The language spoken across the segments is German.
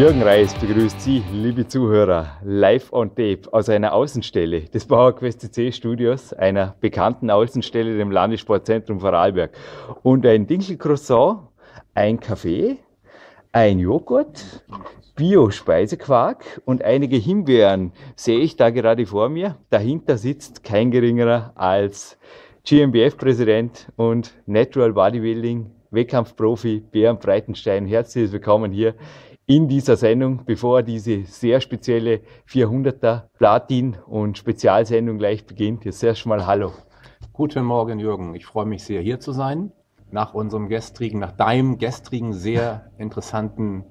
Jürgen Reis begrüßt Sie, liebe Zuhörer, live on tape aus einer Außenstelle des PowerQuest CC Studios, einer bekannten Außenstelle dem Landessportzentrum Vorarlberg. Und ein Dinkelcroissant, ein Kaffee, ein Joghurt, Bio-Speisequark und einige Himbeeren sehe ich da gerade vor mir. Dahinter sitzt kein geringerer als GmbF-Präsident und Natural Bodybuilding Wettkampfprofi Bernd Breitenstein. Herzlich willkommen hier in dieser Sendung, bevor diese sehr spezielle 400er Platin- und Spezialsendung gleich beginnt. Jetzt erst mal Hallo. Guten Morgen, Jürgen. Ich freue mich sehr, hier zu sein. Nach unserem gestrigen, nach deinem gestrigen sehr interessanten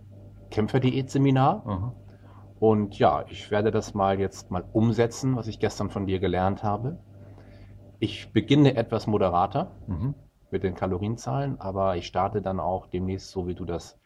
Kämpferdiät-Seminar. Aha. Und ja, ich werde das mal jetzt mal umsetzen, was ich gestern von dir gelernt habe. Ich beginne etwas moderater Mhm. mit den Kalorienzahlen, aber ich starte dann auch demnächst so, wie du das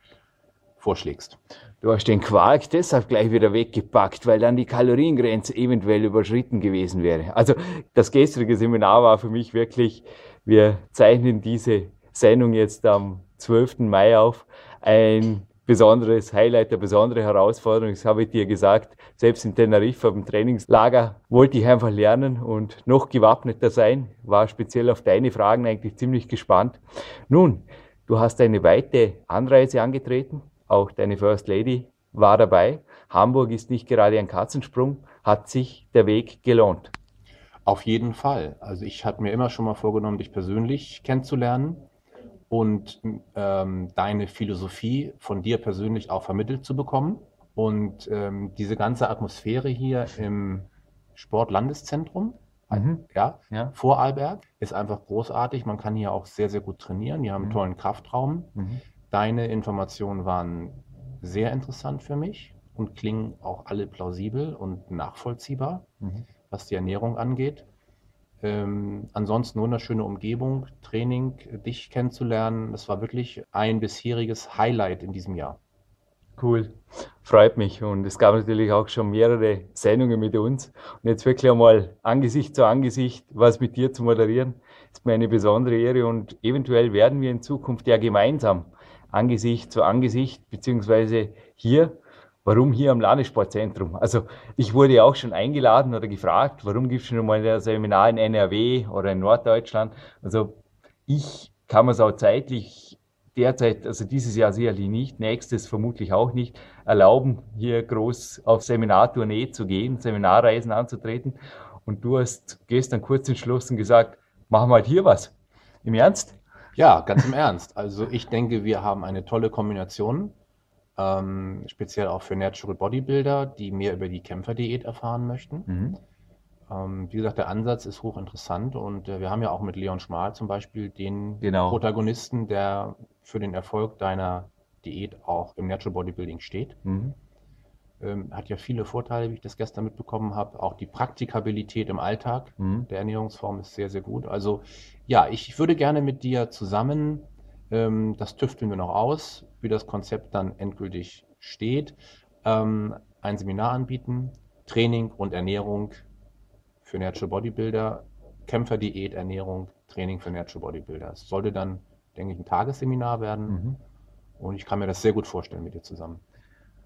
vorschlägst. Du hast den Quark deshalb gleich wieder weggepackt, weil dann die Kaloriengrenze eventuell überschritten gewesen wäre. Also das gestrige Seminar war für mich wirklich, wir zeichnen diese Sendung jetzt am 12. Mai auf, ein besonderes Highlight, eine besondere Herausforderung. Das habe ich dir gesagt. Selbst in Teneriffa beim Trainingslager wollte ich einfach lernen und noch gewappneter sein. War speziell auf deine Fragen eigentlich ziemlich gespannt. Nun, du hast eine weite Anreise angetreten. Auch deine First Lady war dabei. Hamburg ist nicht gerade ein Katzensprung. Hat sich der Weg gelohnt? Auf jeden Fall. Also ich hatte mir immer schon mal vorgenommen, dich persönlich kennenzulernen und ähm, deine Philosophie von dir persönlich auch vermittelt zu bekommen. Und ähm, diese ganze Atmosphäre hier im Sportlandeszentrum, Mhm. ja, Ja. Vorarlberg, ist einfach großartig. Man kann hier auch sehr, sehr gut trainieren. Die haben einen Mhm. tollen Kraftraum. Mhm. Deine Informationen waren sehr interessant für mich und klingen auch alle plausibel und nachvollziehbar, Mhm. was die Ernährung angeht. Ähm, ansonsten wunderschöne Umgebung, Training, dich kennenzulernen. Das war wirklich ein bisheriges Highlight in diesem Jahr. Cool, freut mich. Und es gab natürlich auch schon mehrere Sendungen mit uns. Und jetzt wirklich einmal Angesicht zu Angesicht was mit dir zu moderieren, ist mir eine besondere Ehre. Und eventuell werden wir in Zukunft ja gemeinsam Angesicht zu Angesicht, beziehungsweise hier, warum hier am Landessportzentrum? Also ich wurde auch schon eingeladen oder gefragt, warum gibt es schon mal ein Seminar in NRW oder in Norddeutschland? Also ich kann es auch zeitlich derzeit, also dieses Jahr sicherlich nicht, nächstes vermutlich auch nicht, erlauben, hier groß auf Seminartournee zu gehen, Seminarreisen anzutreten. Und du hast gestern kurz entschlossen gesagt, machen wir halt hier was. Im Ernst? Ja, ganz im Ernst. Also ich denke, wir haben eine tolle Kombination, ähm, speziell auch für Natural Bodybuilder, die mehr über die Kämpferdiät erfahren möchten. Mhm. Ähm, wie gesagt, der Ansatz ist hochinteressant und äh, wir haben ja auch mit Leon Schmal zum Beispiel den Genau. Protagonisten, der für den Erfolg deiner Diät auch im Natural Bodybuilding steht. Mhm. Ähm, hat ja viele Vorteile, wie ich das gestern mitbekommen habe. Auch die Praktikabilität im Alltag Mhm. der Ernährungsform ist sehr, sehr gut. Also ja, ich würde gerne mit dir zusammen, ähm, das tüfteln wir noch aus, wie das Konzept dann endgültig steht, ähm, ein Seminar anbieten, Training und Ernährung für Natural Bodybuilder, Kämpferdiät, Ernährung, Training für Natural Bodybuilder. Es sollte dann, denke ich, ein Tagesseminar werden Mhm. und ich kann mir das sehr gut vorstellen mit dir zusammen.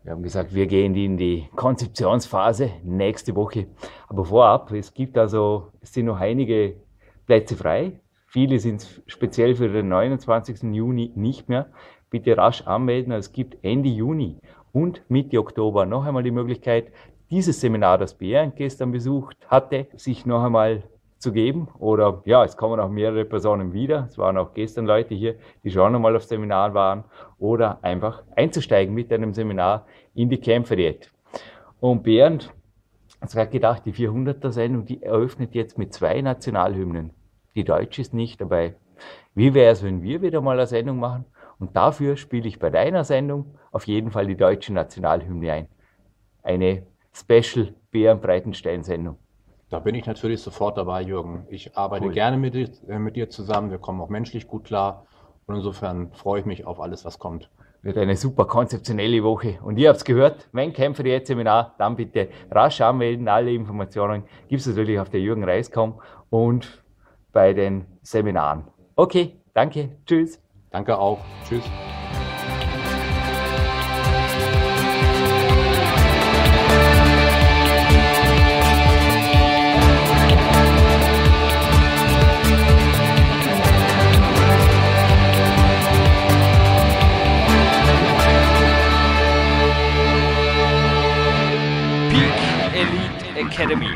Wir haben gesagt, wir gehen in die Konzeptionsphase nächste Woche. Aber vorab, es gibt also, es sind noch einige Plätze frei. Viele sind speziell für den 29. Juni nicht mehr. Bitte rasch anmelden. Es gibt Ende Juni und Mitte Oktober noch einmal die Möglichkeit, dieses Seminar, das Bernd gestern besucht hatte, sich noch einmal zu geben. Oder ja, es kommen auch mehrere Personen wieder. Es waren auch gestern Leute hier, die schon einmal auf Seminar waren. Oder einfach einzusteigen mit einem Seminar in die Kämpferdiät. Und Bernd, hat gerade gedacht, die 400er Sendung, die eröffnet jetzt mit zwei Nationalhymnen. Die deutsche ist nicht dabei. Wie wäre es, wenn wir wieder mal eine Sendung machen? Und dafür spiele ich bei deiner Sendung auf jeden Fall die deutsche Nationalhymne ein. Eine Special Bären Breitenstein Sendung. Da bin ich natürlich sofort dabei, Jürgen. Ich arbeite Cool. gerne mit dir, äh, mit dir zusammen. Wir kommen auch menschlich gut klar. Und insofern freue ich mich auf alles, was kommt. Wird eine super konzeptionelle Woche. Und ihr habt's gehört, wenn Kämpfer jetzt Seminar, dann bitte rasch anmelden. Alle Informationen gibt's natürlich auf der Jürgen Reiskom und bei den Seminaren. Okay, danke, tschüss. Danke auch. Tschüss. Academy.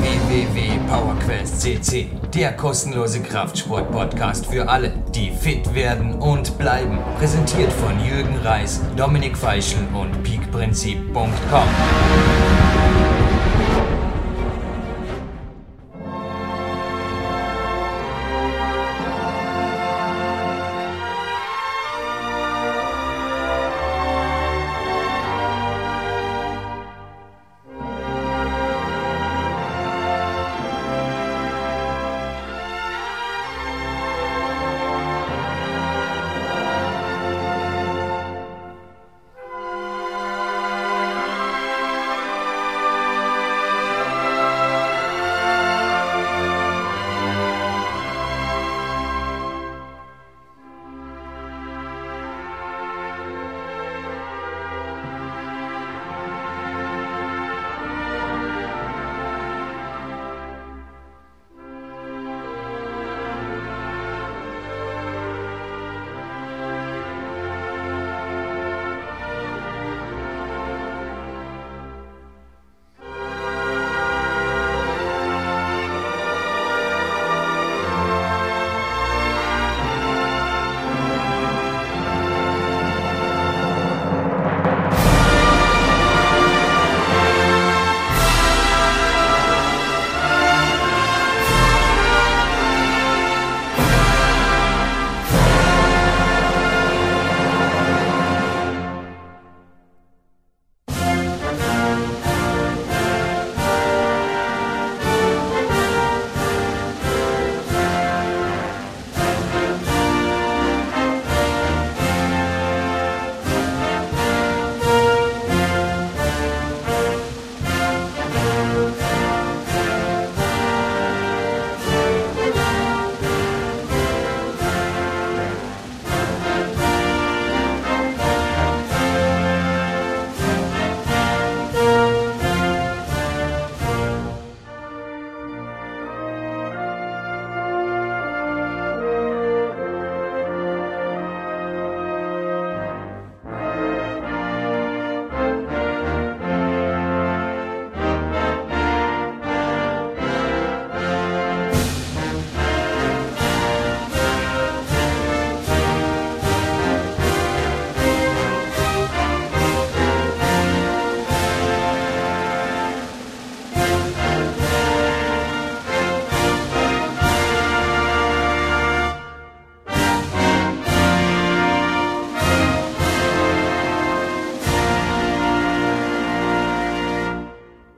www.powerquest.cc, der kostenlose Kraftsport-Podcast für alle, die fit werden und bleiben. Präsentiert von Jürgen Reis, Dominik Feischl und peakprinzip.com.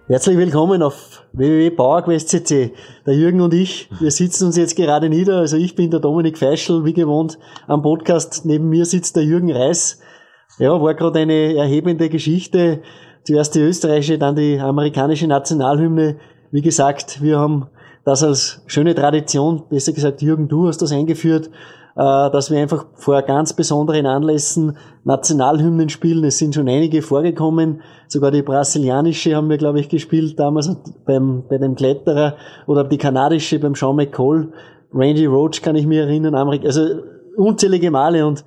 Herzlich willkommen auf www.powerquest.cc. Der Jürgen und ich, wir sitzen uns jetzt gerade nieder. Also ich bin der Dominik Feischl, wie gewohnt, am Podcast. Neben mir sitzt der Jürgen Reis. Ja, war gerade eine erhebende Geschichte. Zuerst die österreichische, dann die amerikanische Nationalhymne. Wie gesagt, wir haben das als schöne Tradition, besser gesagt, Jürgen, du hast das eingeführt, dass wir einfach vor ganz besonderen Anlässen Nationalhymnen spielen. Es sind schon einige vorgekommen. Sogar die brasilianische haben wir, glaube ich, gespielt damals beim, bei dem Kletterer oder die kanadische beim Sean McCall. Randy Roach kann ich mir erinnern. Amerika, also unzählige Male und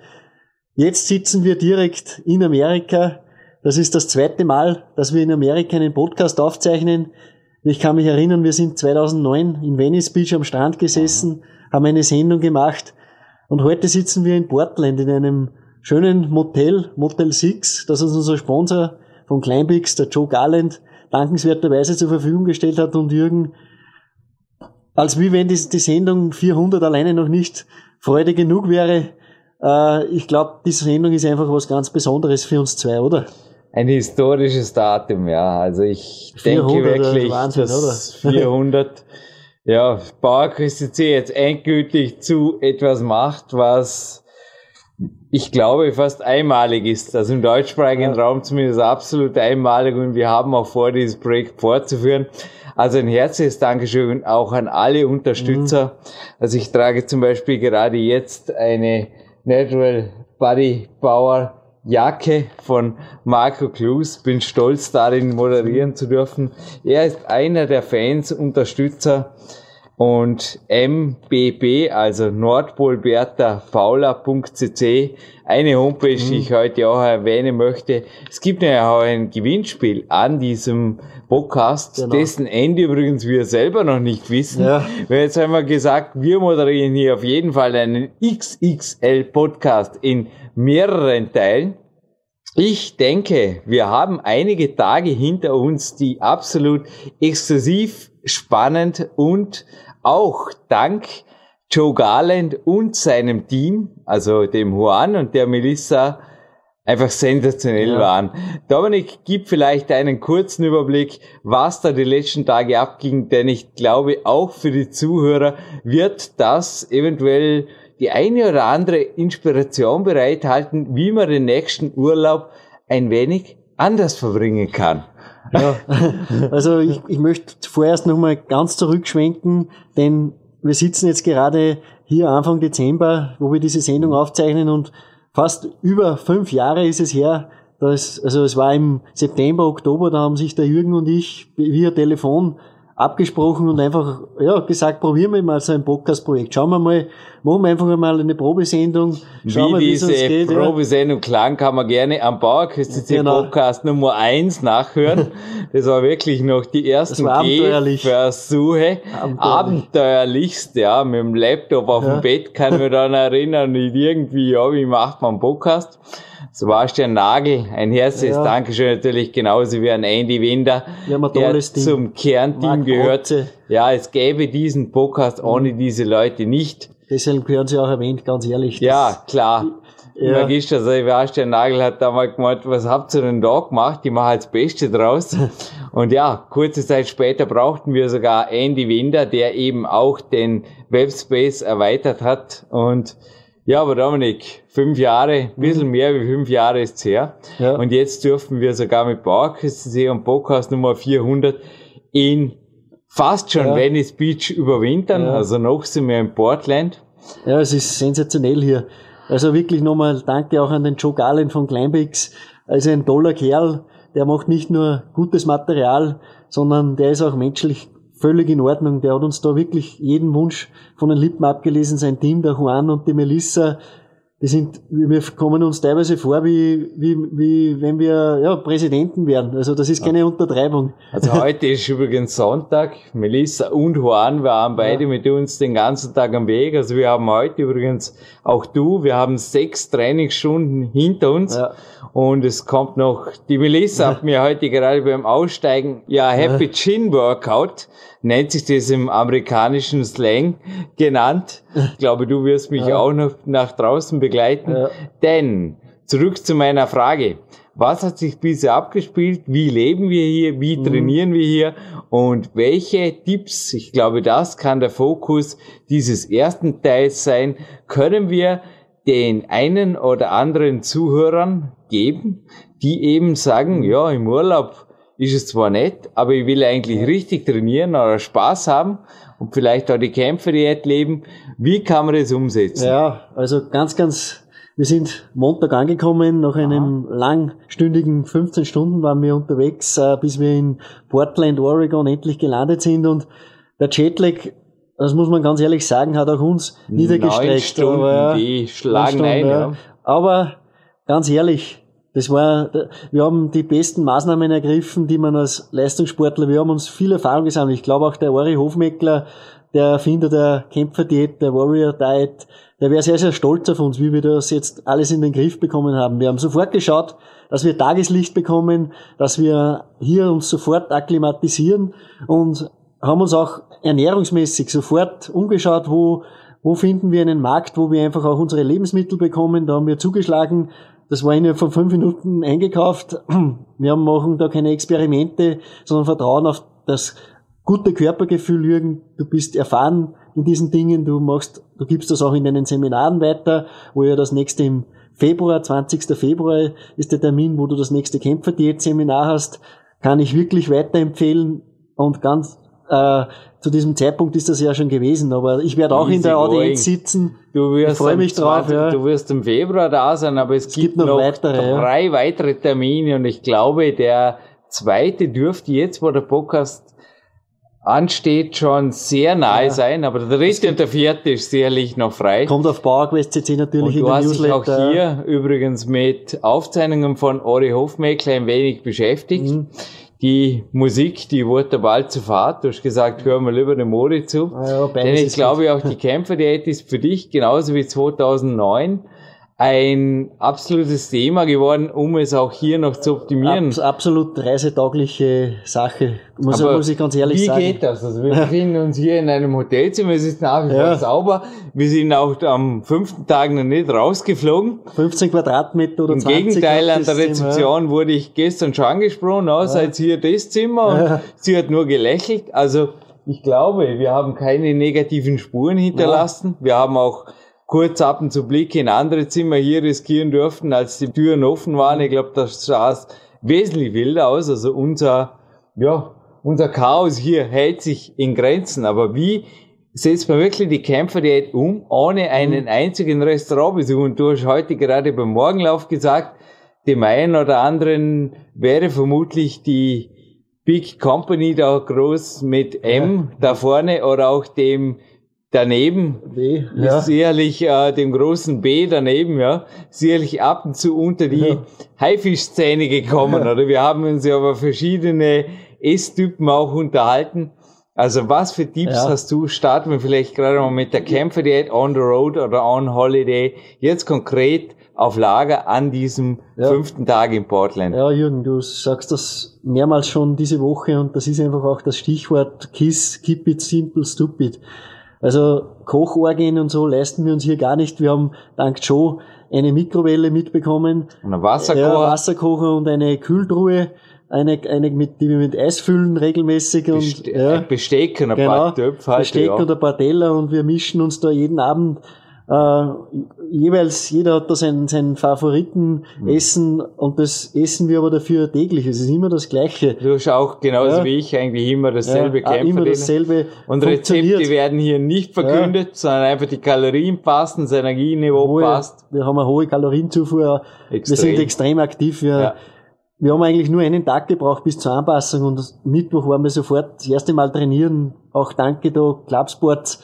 jetzt sitzen wir direkt in Amerika. Das ist das zweite Mal, dass wir in Amerika einen Podcast aufzeichnen. Ich kann mich erinnern, wir sind 2009 in Venice Beach am Strand gesessen, haben eine Sendung gemacht und heute sitzen wir in Portland in einem schönen Motel, Motel Six, das uns unser Sponsor von Kleinbix, der Joe Garland, dankenswerterweise zur Verfügung gestellt hat und Jürgen, als wie wenn die, die Sendung 400 alleine noch nicht Freude genug wäre, Äh, ich glaube, diese Sendung ist einfach was ganz Besonderes für uns zwei, oder? Ein historisches Datum, ja. Also ich 400, denke wirklich, Wahnsinn, dass oder? 400, ja, PowerQuest jetzt endgültig zu etwas macht, was ich glaube fast einmalig ist. Also im deutschsprachigen Ja. Raum zumindest absolut einmalig und wir haben auch vor, dieses Projekt fortzuführen. Also ein herzliches Dankeschön auch an alle Unterstützer. Also ich trage zum Beispiel gerade jetzt eine Natural Body Power Jacke von Marco Klus. Bin stolz darin moderieren zu dürfen. Er ist einer der Fans, Unterstützer und MBB, also Nordpolberta Paula.cc, eine Homepage, die ich heute auch erwähnen möchte. Es gibt ja auch ein Gewinnspiel an diesem Podcast, Genau. dessen Ende übrigens wir selber noch nicht wissen. Ja. Jetzt haben wir gesagt, wir moderieren hier auf jeden Fall einen XXL Podcast in mehreren Teilen. Ich denke, wir haben einige Tage hinter uns, die absolut exklusiv, spannend und auch dank Joe Garland und seinem Team, also dem Juan und der Melissa, einfach sensationell Ja. waren. Dominik, gib vielleicht einen kurzen Überblick, was da die letzten Tage abging, denn ich glaube, auch für die Zuhörer wird das eventuell die eine oder andere Inspiration bereithalten, wie man den nächsten Urlaub ein wenig anders verbringen kann. Ja, also ich, ich möchte vorerst nochmal ganz zurückschwenken, denn wir sitzen jetzt gerade hier Anfang Dezember, wo wir diese Sendung aufzeichnen und fast über fünf Jahre ist es her, dass, also es war im September, Oktober, da haben sich der Jürgen und ich via Telefon abgesprochen und einfach ja, gesagt, probieren wir mal so ein Podcast-Projekt. Schauen wir mal, machen wir einfach mal eine Probesendung, schauen Wie wir, diese geht. ja. Probesendung klang, kann man gerne am Bauerküste Genau. Podcast Nummer eins nachhören. Das war wirklich noch die ersten abenteuerlich. Versuche. Abenteuerlich. Abenteuerlichst, ja, mit dem Laptop auf Ja. dem Bett kann ich mich daran erinnern, nicht irgendwie, ja, wie macht man einen Podcast? Sebastian Nagel, ein herzliches Ja. Dankeschön natürlich genauso wie an Andy Winder, ein der zum Kernteam gehört. Ja, es gäbe diesen Podcast ohne diese Leute nicht. Deshalb gehören sie auch erwähnt, ganz ehrlich. Ja, klar. Ja. Magister Sebastian Nagel hat da mal gemeint, was habt ihr denn da gemacht? Die machen halt das Beste draus. Und ja, kurze Zeit später brauchten wir sogar Andy Winder, der eben auch den Webspace erweitert hat. Und ja, aber Dominik, fünf Jahre, ein bisschen mehr wie fünf Jahre ist's her. Mhm. Ja. Und jetzt dürfen wir sogar mit Bauerküste und Podcast Nummer 400 in fast schon Ja. Venice Beach überwintern. Ja. Also noch sind wir in Portland. Ja, es ist sensationell hier. Also wirklich nochmal danke auch an den Joe Garland von Kleinbix. Also ein toller Kerl, der macht nicht nur gutes Material, sondern der ist auch menschlich völlig in Ordnung. Der hat uns da wirklich jeden Wunsch von den Lippen abgelesen. Sein Team, der Juan und die Melissa, die sind, wir kommen uns teilweise vor, wie, wie, wie wenn wir ja, Präsidenten wären. Also das ist keine Untertreibung. Also heute ist übrigens Sonntag. Melissa und Juan waren beide mit uns den ganzen Tag am Weg. Also wir haben heute übrigens auch du, wir haben sechs Trainingsstunden hinter uns. Ja. Und es kommt noch, die Melissa hat mir heute gerade beim Aussteigen, ja, Happy Chin Workout, nennt sich das im amerikanischen Slang genannt. Ich glaube, du wirst mich Ja. auch noch nach draußen begleiten. Ja. Denn, zurück zu meiner Frage. Was hat sich bisher abgespielt? Wie leben wir hier? Wie Mhm. trainieren wir hier? Und welche Tipps, ich glaube, das kann der Fokus dieses ersten Teils sein, können wir den einen oder anderen Zuhörern geben, die eben sagen, Mhm. ja, im Urlaub ist es zwar nett, aber ich will eigentlich richtig trainieren oder Spaß haben und vielleicht auch die Kämpferdiät leben. Wie kann man das umsetzen? Ja, also ganz, ganz, wir sind Montag angekommen, nach einem langstündigen 15 Stunden waren wir unterwegs, äh, bis wir in Portland, Oregon endlich gelandet sind und der Jetlag, das muss man ganz ehrlich sagen, hat auch uns niedergestreckt. Stunden, aber, die schlagen Stunden, ein. Ja. Aber ganz ehrlich, das war, wir haben die besten Maßnahmen ergriffen, die man als Leistungssportler, wir haben uns viel Erfahrung gesammelt. Ich glaube auch der Ori Hofmeckler, der Erfinder der Kämpferdiät, der Warrior Diet, der wäre sehr, sehr stolz auf uns, wie wir das jetzt alles in den Griff bekommen haben. Wir haben sofort geschaut, dass wir Tageslicht bekommen, dass wir hier uns sofort akklimatisieren und haben uns auch ernährungsmäßig sofort umgeschaut, wo wo finden wir einen Markt, wo wir einfach auch unsere Lebensmittel bekommen. Da haben wir zugeschlagen. Das war innerhalb von fünf Minuten eingekauft. Wir machen da keine Experimente, sondern vertrauen auf das gute Körpergefühl, Jürgen. Du bist erfahren in diesen Dingen. Du machst, du gibst das auch in deinen Seminaren weiter, wo ja das nächste im Februar, 20. Februar ist der Termin, wo du das nächste Kämpferdiät-Seminar hast. Kann ich wirklich weiterempfehlen und ganz äh, zu diesem Zeitpunkt ist das ja schon gewesen, aber ich werde auch Easy in der Audienz sitzen. Du wirst ich freue mich drauf. 20, ja. Du wirst im Februar da sein, aber es, Es gibt, gibt noch noch, weitere, ja. drei weitere Termine und ich glaube, der zweite dürfte jetzt, wo der Podcast ansteht, schon sehr nahe Ja. sein, aber der dritte und der vierte ist sicherlich noch frei. Kommt auf PowerQuest CC natürlich Und in du der hast dich auch Newsletter. hier übrigens mit Aufzeichnungen von Ori Hofmeckler ein wenig beschäftigt. Mhm. Die Musik, die wurde bald zu Fahrt. Du hast gesagt, hör mal lieber dem Mori zu. Ah ja, beides Denn ich glaube auch die Kämpferdiät ist für dich genauso wie 2009 ein absolutes Thema geworden, um es auch hier noch zu optimieren. Abs absolut reisetaugliche Sache, muss, muss ich ganz ehrlich wie sagen. geht das? Also wir befinden uns hier in einem Hotelzimmer, es ist nach wie vor Ja. sauber. Wir sind auch am fünften Tag noch nicht rausgeflogen. 15 Quadratmeter oder Im 20 Gegenteil, auf an der das Zimmer. Rezeption wurde ich gestern schon angesprochen, oh, seid ihr das Zimmer? Und Ja. sie hat nur gelächelt. Also ich glaube, wir haben keine negativen Spuren hinterlassen. Wir haben auch kurz ab und zu Blicke in andere Zimmer hier riskieren dürften, als die Türen offen waren. Ich glaube, das sah es wesentlich wilder aus. Also unser, ja, unser Chaos hier hält sich in Grenzen. Aber wie setzt man wirklich die Kämpferdiät um, ohne einen einzigen Restaurantbesuch? Und du hast heute gerade beim Morgenlauf gesagt, dem einen oder anderen wäre vermutlich die Big Company da groß mit M da vorne oder auch dem daneben, ist ja. sicherlich äh, dem großen B daneben, ja, sicherlich ab und zu unter die Ja. Haifischszene gekommen, oder? Wir haben uns ja über verschiedene Esstypen auch unterhalten. Also was für Tipps Ja. hast du? Starten wir vielleicht gerade mal mit der Kämpferdiät on the road oder on holiday. Jetzt konkret auf Lager an diesem Ja. fünften Tag in Portland. Ja, Jürgen, du sagst das mehrmals schon diese Woche und das ist einfach auch das Stichwort KISS, Keep it simple, stupid. Also Kochorgien und so leisten wir uns hier gar nicht. Wir haben dank Joe eine Mikrowelle mitbekommen, Und ein Wasserkocher. ja, Wasserkocher und eine Kühltruhe, eine, eine mit, die wir mit Eis füllen regelmäßig und Beste ja, Besteck und ein genau, paar Töpfe. halt, Besteck ja. und ein paar Teller und wir mischen uns da jeden Abend äh, jeweils, jeder hat da sein, sein Favoritenessen und das essen wir aber dafür täglich. Es ist immer das Gleiche. Du hast auch genauso Ja. wie ich eigentlich immer dasselbe ja, immer dasselbe Und. Rezepte werden hier nicht verkündet, sondern einfach die Kalorien passen, das Energieniveau Hohe- passt. Wir haben eine hohe Kalorienzufuhr. Wir Extrem. sind extrem aktiv. Wir, Ja. wir haben eigentlich nur einen Tag gebraucht bis zur Anpassung und Mittwoch waren wir sofort das erste Mal trainieren. Auch danke da Clubsport.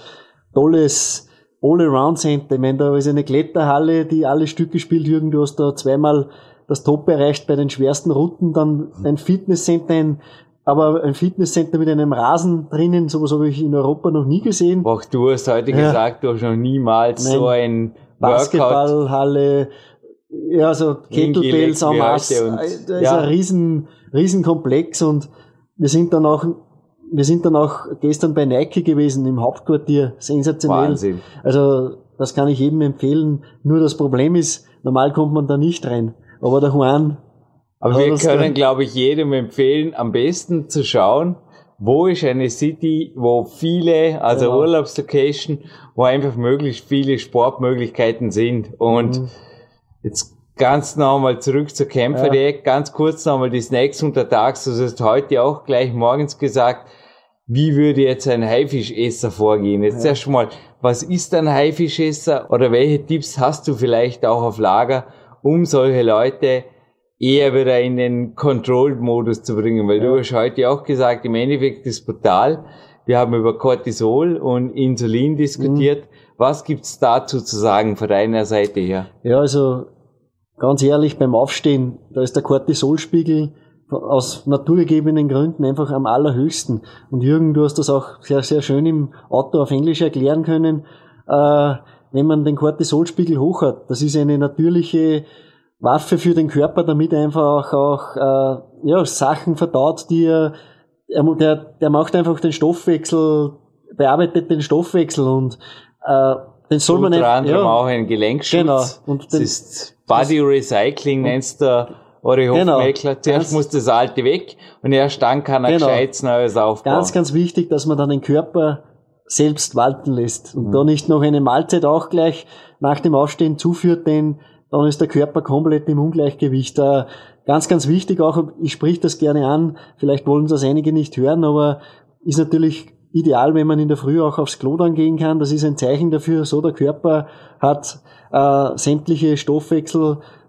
Tolles All-Around-Center. Ich meine, da ist eine Kletterhalle, die alle Stücke spielt. Jürgen, du hast da zweimal das Top erreicht bei den schwersten Routen. Dann ein Fitnesscenter, ein, aber ein Fitnesscenter mit einem Rasen drinnen. Sowas habe ich in Europa noch nie gesehen. Auch du hast heute Ja. gesagt, du hast noch niemals Nein. so ein. Basketballhalle, ja, so Kettlebells am und- Da ist ja. ein riesen, riesen Komplex und wir sind dann auch, wir sind dann auch gestern bei Nike gewesen im Hauptquartier. Sensationell. Wahnsinn. Also, das kann ich jedem empfehlen. Nur das Problem ist, normal kommt man da nicht rein. Aber der Juan, Aber Ja, wir das können, glaube ich, jedem empfehlen, am besten zu schauen, wo ist eine City, wo viele, also Genau. Urlaubslocation, wo einfach möglichst viele Sportmöglichkeiten sind. Und Mhm. jetzt ganz nochmal zurück zur Kämpferdiät, ganz kurz nochmal die Snacks untertags. Du hast heute auch gleich morgens gesagt, wie würde jetzt ein Haifischesser vorgehen? Jetzt Ja. erst mal, was ist ein Haifischesser oder welche Tipps hast du vielleicht auch auf Lager, um solche Leute eher wieder in den Controlled-Modus zu bringen? Weil du hast heute auch gesagt, im Endeffekt ist brutal. Wir haben über Cortisol und Insulin diskutiert. Was gibt's dazu zu sagen von deiner Seite her? ja, also, ganz ehrlich, beim Aufstehen, da ist der Cortisolspiegel aus naturgegebenen Gründen einfach am allerhöchsten. Und Jürgen, du hast das auch sehr, sehr schön im Auto auf Englisch erklären können. Äh, wenn man den Cortisolspiegel hoch hat, das ist eine natürliche Waffe für den Körper, damit er einfach auch äh, ja, Sachen verdaut, die er, er der, der macht einfach den Stoffwechsel, bearbeitet den Stoffwechsel und äh, Den soll man unter nicht- anderem ja. auch ein Gelenkschutz. Genau. Und das den- ist Body Recycling, nennst der Ori Genau. Hofmeckler. Zuerst Ganz- muss das Alte weg und erst dann kann er Genau. gescheites Neues aufbauen. Ganz, ganz wichtig, dass man dann den Körper selbst walten lässt Mhm. und da nicht noch eine Mahlzeit auch gleich nach dem Aufstehen zuführt, denn dann ist der Körper komplett im Ungleichgewicht. Äh, ganz, ganz wichtig auch, ich sprich das gerne an, vielleicht wollen das einige nicht hören, aber ist natürlich ideal, wenn man in der Früh auch aufs Klo dann gehen kann. Das ist ein Zeichen dafür, so der Körper hat äh, sämtliche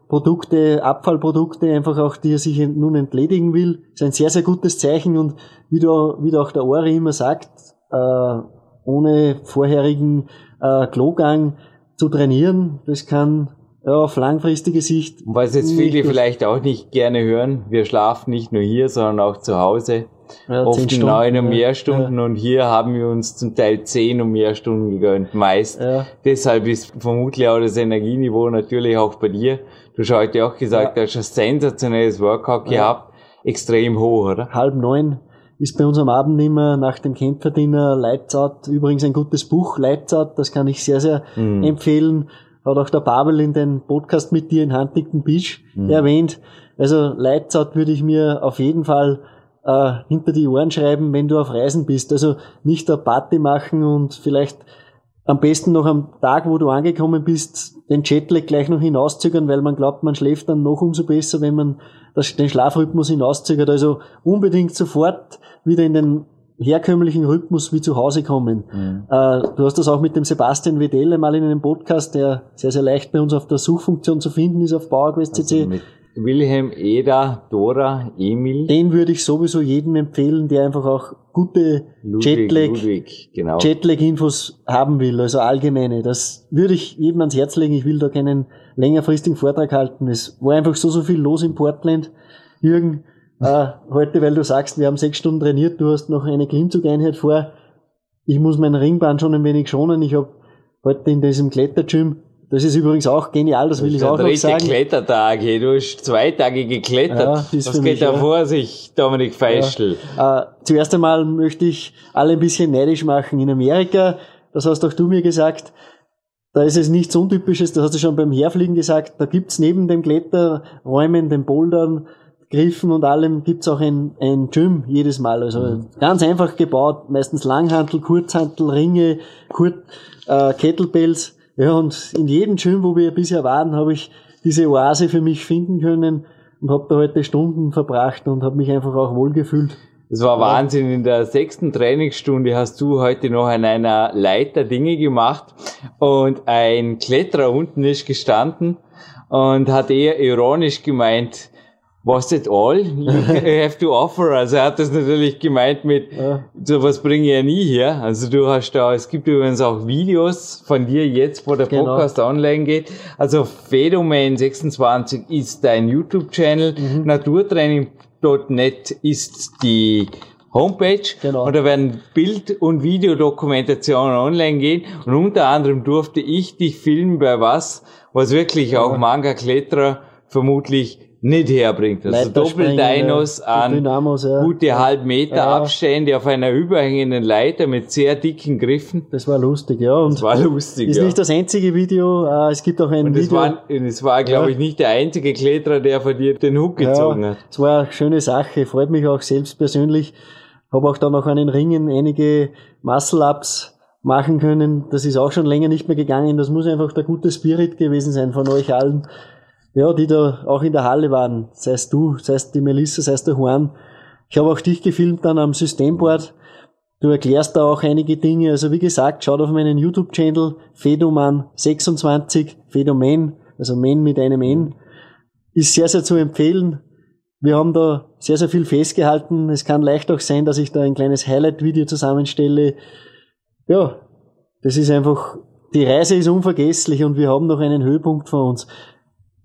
Stoffwechselprodukte, Abfallprodukte, einfach auch, die er sich nun entledigen will. ist ein sehr, sehr gutes Zeichen und wie, du, wie auch der Ori immer sagt, äh, ohne vorherigen äh, Klogang zu trainieren, das kann ja, auf langfristige Sicht. Und was jetzt viele vielleicht auch nicht gerne hören, wir schlafen nicht nur hier, sondern auch zu Hause. Ja, Oft zehn neun und ja. mehr Stunden und hier haben wir uns zum Teil zehn und mehr Stunden gegönnt, meist. Ja. Deshalb ist vermutlich auch das Energieniveau natürlich auch bei dir. Du hast heute auch gesagt, du hast ein sensationelles Workout gehabt, extrem hoch, oder? halb neun ist bei uns am Abend immer nach dem Kämpferdiener Leitzart. Übrigens ein gutes Buch, Leitzart, das kann ich sehr, sehr Mhm. empfehlen. Hat auch der Babel in den Podcast mit dir in Huntington Beach Mhm. erwähnt. Also Leitzart würde ich mir auf jeden Fall äh, hinter die Ohren schreiben, wenn du auf Reisen bist. Also nicht eine Party machen und vielleicht am besten noch am Tag, wo du angekommen bist, den Jetlag gleich noch hinauszögern, weil man glaubt, man schläft dann noch umso besser, wenn man das, den Schlafrhythmus hinauszögert. Also unbedingt sofort wieder in den herkömmlichen Rhythmus wie zu Hause kommen. Äh, du hast das auch mit dem Sebastian Wedelle mal in einem Podcast, der sehr, sehr leicht bei uns auf der Suchfunktion zu finden ist auf PowerQuest CC. Also mit Wilhelm, Eda, Dora, Emil, den würde ich sowieso jedem empfehlen, der einfach auch gute Jetlag, Ludwig, genau. Jetlag-Infos haben will, also allgemeine. Das würde ich jedem ans Herz legen. Ich will da keinen längerfristigen Vortrag halten. Es war einfach so, so viel los in Portland. Jürgen, äh, heute, weil du sagst, wir haben sechs Stunden trainiert, du hast noch eine Klimmzugeinheit vor. Ich muss mein Ringband schon ein wenig schonen. Ich habe heute in diesem Klettergym, das ist übrigens auch genial, das will ich auch noch sagen. Klettertag, hey, du hast zwei Tage geklettert. Ja, das Was geht da ja. vor sich, Dominik Feischl? Äh, zuerst einmal möchte ich alle ein bisschen neidisch machen. In Amerika, das hast auch du mir gesagt, da ist es nichts Untypisches, das hast du schon beim Herfliegen gesagt, da gibt's neben dem Kletterräumen, den Bouldern, Griffen und allem, gibt's auch ein, ein Gym jedes Mal. Also ganz einfach gebaut, meistens Langhantel, Kurzhantel, Ringe, Kur äh, Kettlebells. Ja, und in jedem Gym, wo wir bisher waren, habe ich diese Oase für mich finden können und habe da heute Stunden verbracht und habe mich einfach auch wohlgefühlt. Das war Wahnsinn. In der sechsten Trainingsstunde hast du heute noch an einer Leiter Dinge gemacht und ein Kletterer unten ist gestanden und hat eher ironisch gemeint, was that all you have to offer? Also er hat das natürlich gemeint mit, Ja. sowas bringe ich ja nie her. Also du hast da, es gibt übrigens auch Videos von dir jetzt, wo der Genau. Podcast online geht. Also Phänomen 26 ist dein YouTube-Channel, Mhm. naturtraining.net ist die Homepage Genau. und da werden Bild- und Videodokumentationen online gehen und unter anderem durfte ich dich filmen bei was, was wirklich auch Manga-Kletterer vermutlich nicht herbringt. Also ja, an Dynamos, ja. gute halb Meter Ja. Abstände auf einer überhängenden Leiter mit sehr dicken Griffen. Das war lustig, ja. Und Das war lustig, ist ja. nicht das einzige Video. äh, Es gibt auch ein und es Video. war, es war, glaube ich, nicht der einzige Kletterer, der von dir den Hook gezogen hat. es war eine schöne Sache. Freut mich auch selbst persönlich. Habe auch dann noch an den Ringen einige Muscle-Ups machen können. Das ist auch schon länger nicht mehr gegangen. Das muss einfach der gute Spirit gewesen sein von euch allen. Ja, die da auch in der Halle waren. Sei es du, sei es die Melissa, sei es der Juan. Ich habe auch dich gefilmt dann am Systemboard. Du erklärst da auch einige Dinge. Also wie gesagt, schaut auf meinen YouTube-Channel Fedoman26, Fedoman, also Men mit einem N. Ist sehr, sehr zu empfehlen. Wir haben da sehr, sehr viel festgehalten. Es kann leicht auch sein, dass ich da ein kleines Highlight-Video zusammenstelle. Ja, das ist einfach, die Reise ist unvergesslich und wir haben noch einen Höhepunkt vor uns.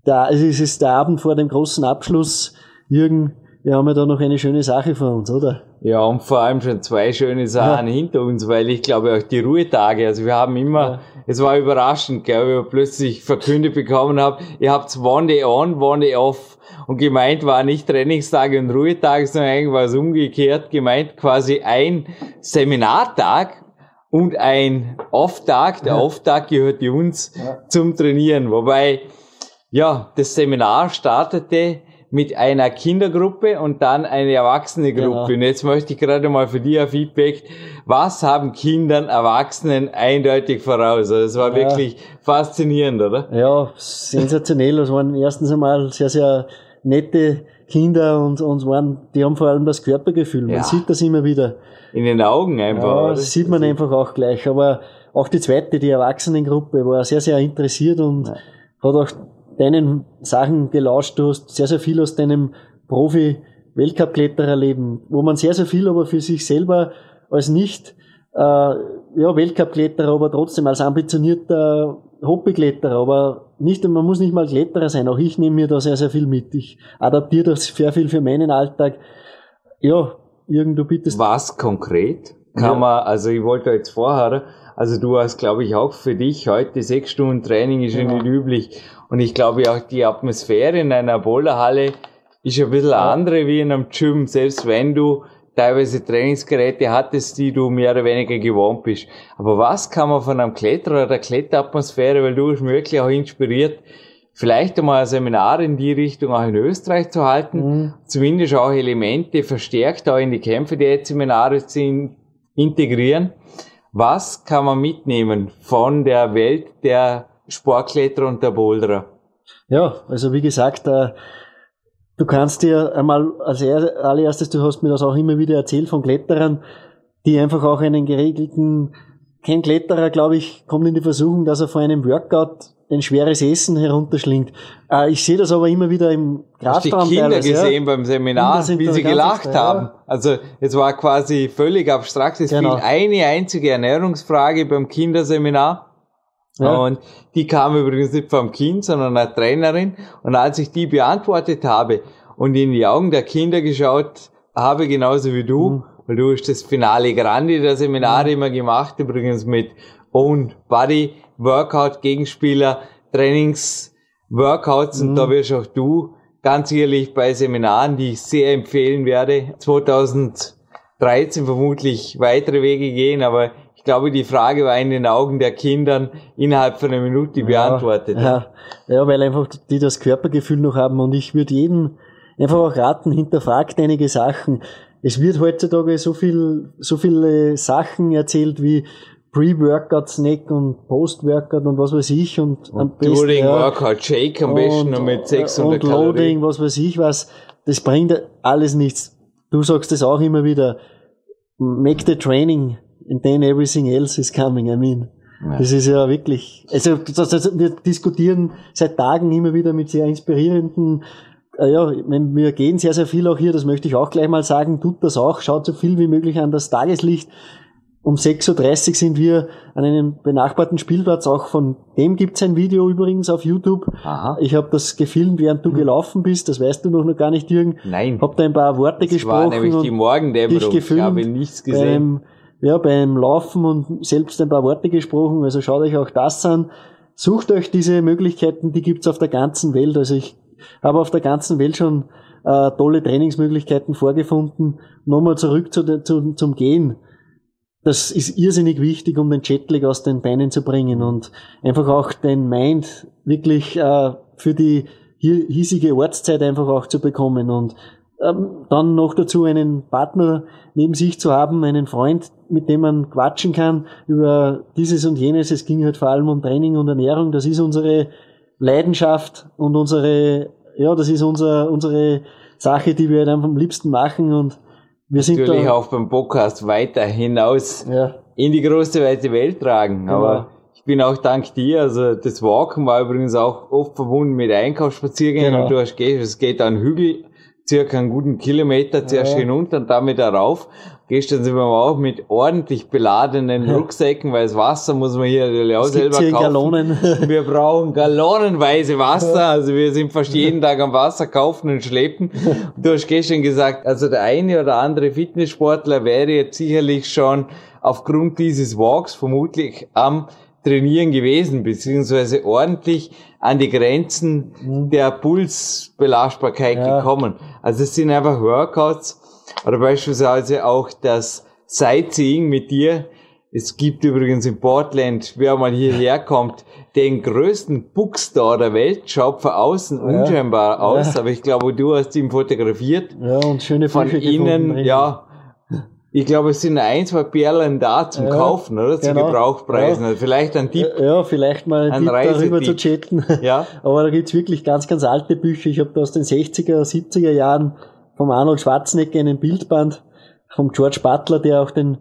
Da, es ist der Abend vor dem großen Abschluss. Jürgen, wir haben ja da noch eine schöne Sache vor uns, oder? Ja, und vor allem schon zwei schöne Sachen hinter uns, weil ich glaube auch die Ruhetage, also wir haben immer, Ja. es war überraschend, gell, wie ich plötzlich verkündet bekommen habe, ihr habt one day on, one day off. Und gemeint war nicht Trainingstage und Ruhetage, sondern eigentlich war es umgekehrt, gemeint quasi ein Seminartag und ein Off-Tag. Der Off-Tag gehört uns zum Trainieren. Wobei, ja, das Seminar startete mit einer Kindergruppe und dann eine Erwachsene Gruppe. Genau. Und jetzt möchte ich gerade mal für dich ein Feedback. Was haben Kindern, Erwachsenen eindeutig voraus? Also es war Ja. wirklich faszinierend, oder? Ja, sensationell. Es waren erstens einmal sehr, sehr nette Kinder und, und waren, die haben vor allem das Körpergefühl. Man Ja. sieht das immer wieder. In den Augen einfach. Ja, das sieht man einfach auch gleich. Aber auch die zweite, die Erwachsenengruppe, war sehr, sehr interessiert und hat auch deinen Sachen gelauscht. Du hast sehr, sehr viel aus deinem Profi-Weltcup-Klettererleben, wo man sehr, sehr viel aber für sich selber als nicht äh, ja, Weltcup-Kletterer, aber trotzdem als ambitionierter Hobbykletterer, aber nicht, man muss nicht mal Kletterer sein. Auch ich nehme mir da sehr, sehr viel mit. Ich adaptiere das sehr viel für meinen Alltag. Ja, Jürgen, du bittest. Was konkret kann Ja. man, also ich wollte jetzt vorher, also du hast, glaube ich, auch für dich heute sechs Stunden Training ist ja Genau. nicht üblich. Und ich glaube auch die Atmosphäre in einer Boulderhalle ist ein bisschen andere wie in einem Gym, selbst wenn du teilweise Trainingsgeräte hattest, die du mehr oder weniger gewohnt bist. Aber was kann man von einem Kletterer oder der Kletteratmosphäre, weil du hast mich wirklich auch inspiriert, vielleicht einmal ein Seminar in die Richtung auch in Österreich zu halten, Mhm. zumindest auch Elemente verstärkt auch in die Kämpfe der Seminare zu in, integrieren. Was kann man mitnehmen von der Welt der Sportkletterer und der Boulderer? Ja, also wie gesagt, äh, du kannst dir einmal als er- allererstes, du hast mir das auch immer wieder erzählt von Kletterern, die einfach auch einen geregelten, kein Kletterer, glaube ich, kommt in die Versuchung, dass er vor einem Workout ein schweres Essen herunterschlingt. Äh, ich sehe das aber immer wieder im Hast die Kinder ja. gesehen beim Seminar, wie sie gelacht ja. haben? Also es war quasi völlig abstrakt. Es Genau. fiel eine einzige Ernährungsfrage beim Kinderseminar. Ja. Und die kam übrigens nicht vom Kind, sondern einer Trainerin. Und als ich die beantwortet habe und in die Augen der Kinder geschaut habe, genauso wie du, Mhm. weil du hast das Finale Grande der Seminare immer gemacht, übrigens mit Own Body, Workout, Gegenspieler, Trainings, Workouts und Mhm. da wirst auch du ganz ehrlich bei Seminaren, die ich sehr empfehlen werde, 2013 vermutlich weitere Wege gehen, aber ich glaube, die Frage war in den Augen der Kindern innerhalb von einer Minute beantwortet. Ja, ja, weil einfach die das Körpergefühl noch haben und ich würde jedem einfach auch raten, hinterfragt einige Sachen. Es wird heutzutage so viel, so viele Sachen erzählt wie Pre-Workout-Snack und Post-Workout und was weiß ich und, am besten, During ja, Workout Shake am besten noch mit 600 und Loading, Kalorien. was weiß ich was. Das bringt alles nichts. Du sagst das auch immer wieder. Make the training and then everything else is coming. I mean. Das ist ja wirklich, also das, das, wir diskutieren seit Tagen immer wieder mit sehr inspirierenden, äh, ja, wir gehen sehr, sehr viel auch hier, das möchte ich auch gleich mal sagen, tut das auch, schaut so viel wie möglich an das Tageslicht. Um 6.30 Uhr sind wir an einem benachbarten Spielplatz, auch von dem gibt's ein Video übrigens auf YouTube. Aha. Ich habe das gefilmt, während du gelaufen bist, das weißt du noch, noch gar nicht, Jürgen. Nein. Hab da ein paar Worte Das gesprochen. war nämlich die Morgendämmerung. Ich gefilmt habe nichts gesehen. Beim, ja, beim Laufen und selbst ein paar Worte gesprochen. Also schaut euch auch das an. Sucht euch diese Möglichkeiten, die gibt's auf der ganzen Welt. Also ich habe auf der ganzen Welt schon äh, tolle Trainingsmöglichkeiten vorgefunden. Nochmal zurück zu, der- zu, zum Gehen. Das ist irrsinnig wichtig, um den Jetlag aus den Beinen zu bringen und einfach auch den Mind wirklich äh, für die hiesige Ortszeit einfach auch zu bekommen und ähm, dann noch dazu einen Partner neben sich zu haben, einen Freund, mit dem man quatschen kann über dieses und jenes. Es ging halt vor allem um Training und Ernährung. Das ist unsere Leidenschaft und unsere, ja, das ist unser, unsere Sache, die wir halt einfach am liebsten machen und wir sind Natürlich da, auch beim Podcast weiter hinaus ja, in die große weite Welt tragen. Genau. Aber ich bin auch dank dir, also das Walken war übrigens auch oft verbunden mit Einkaufsspaziergängen Genau. und du hast es geht an Hügel, circa einen guten Kilometer zuerst Ja. hinunter und dann wieder rauf. Gestern sind wir auch mit ordentlich beladenen. Rucksäcken, weil das Wasser muss man hier natürlich auch selber kaufen. Gallonen. Wir brauchen gallonenweise Wasser. Also wir sind fast jeden Tag am Wasser kaufen und schleppen. Du hast gestern gesagt, also der eine oder andere Fitnesssportler wäre jetzt sicherlich schon aufgrund dieses Walks vermutlich am Trainieren gewesen, beziehungsweise ordentlich an die Grenzen der Pulsbelastbarkeit Ja. gekommen. Also es sind einfach Workouts oder beispielsweise auch das Sightseeing mit dir Es gibt übrigens in Portland, wer mal hierher kommt, den größten Bookstore der Welt. Schaut von außen Ja. unscheinbar aus, Ja. aber ich glaube, du hast ihn fotografiert. Ja, und schöne Von Fische gefunden innen, drin. ja. Ich glaube, es sind ein, zwei Perlen da zum Ja, Kaufen, oder? Zu genau. Gebrauchpreisen. Ja. Also vielleicht ein Tipp. Ja, vielleicht mal Ein Tipp darüber zu chatten. Ja. Aber da gibt's wirklich ganz, ganz alte Bücher. Ich habe da aus den 60er, 70er Jahren vom Arnold Schwarzenegger einen Bildband, vom George Butler, der auch den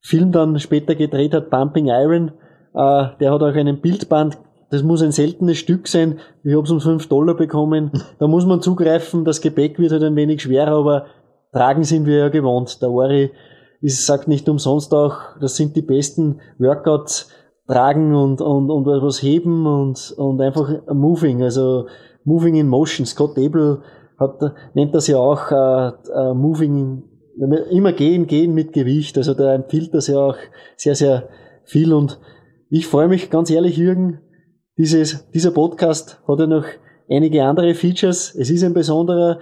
Film dann später gedreht hat, Pumping Iron. Äh, der hat auch einen Bildband, das muss ein seltenes Stück sein. Ich habe es um 5 Dollar bekommen. Da muss man zugreifen, das Gepäck wird halt ein wenig schwerer, aber tragen sind wir ja gewohnt. Der Ori ist, sagt nicht umsonst auch, das sind die besten Workouts, tragen und, und, und was heben und, und einfach moving, also moving in motion. Scott Abel hat, nennt das ja auch äh, äh, moving, immer gehen, gehen mit Gewicht. Also da empfiehlt das ja auch sehr, sehr viel und ich freue mich ganz ehrlich, Jürgen, dieses, dieser Podcast hat ja noch einige andere Features. Es ist ein besonderer.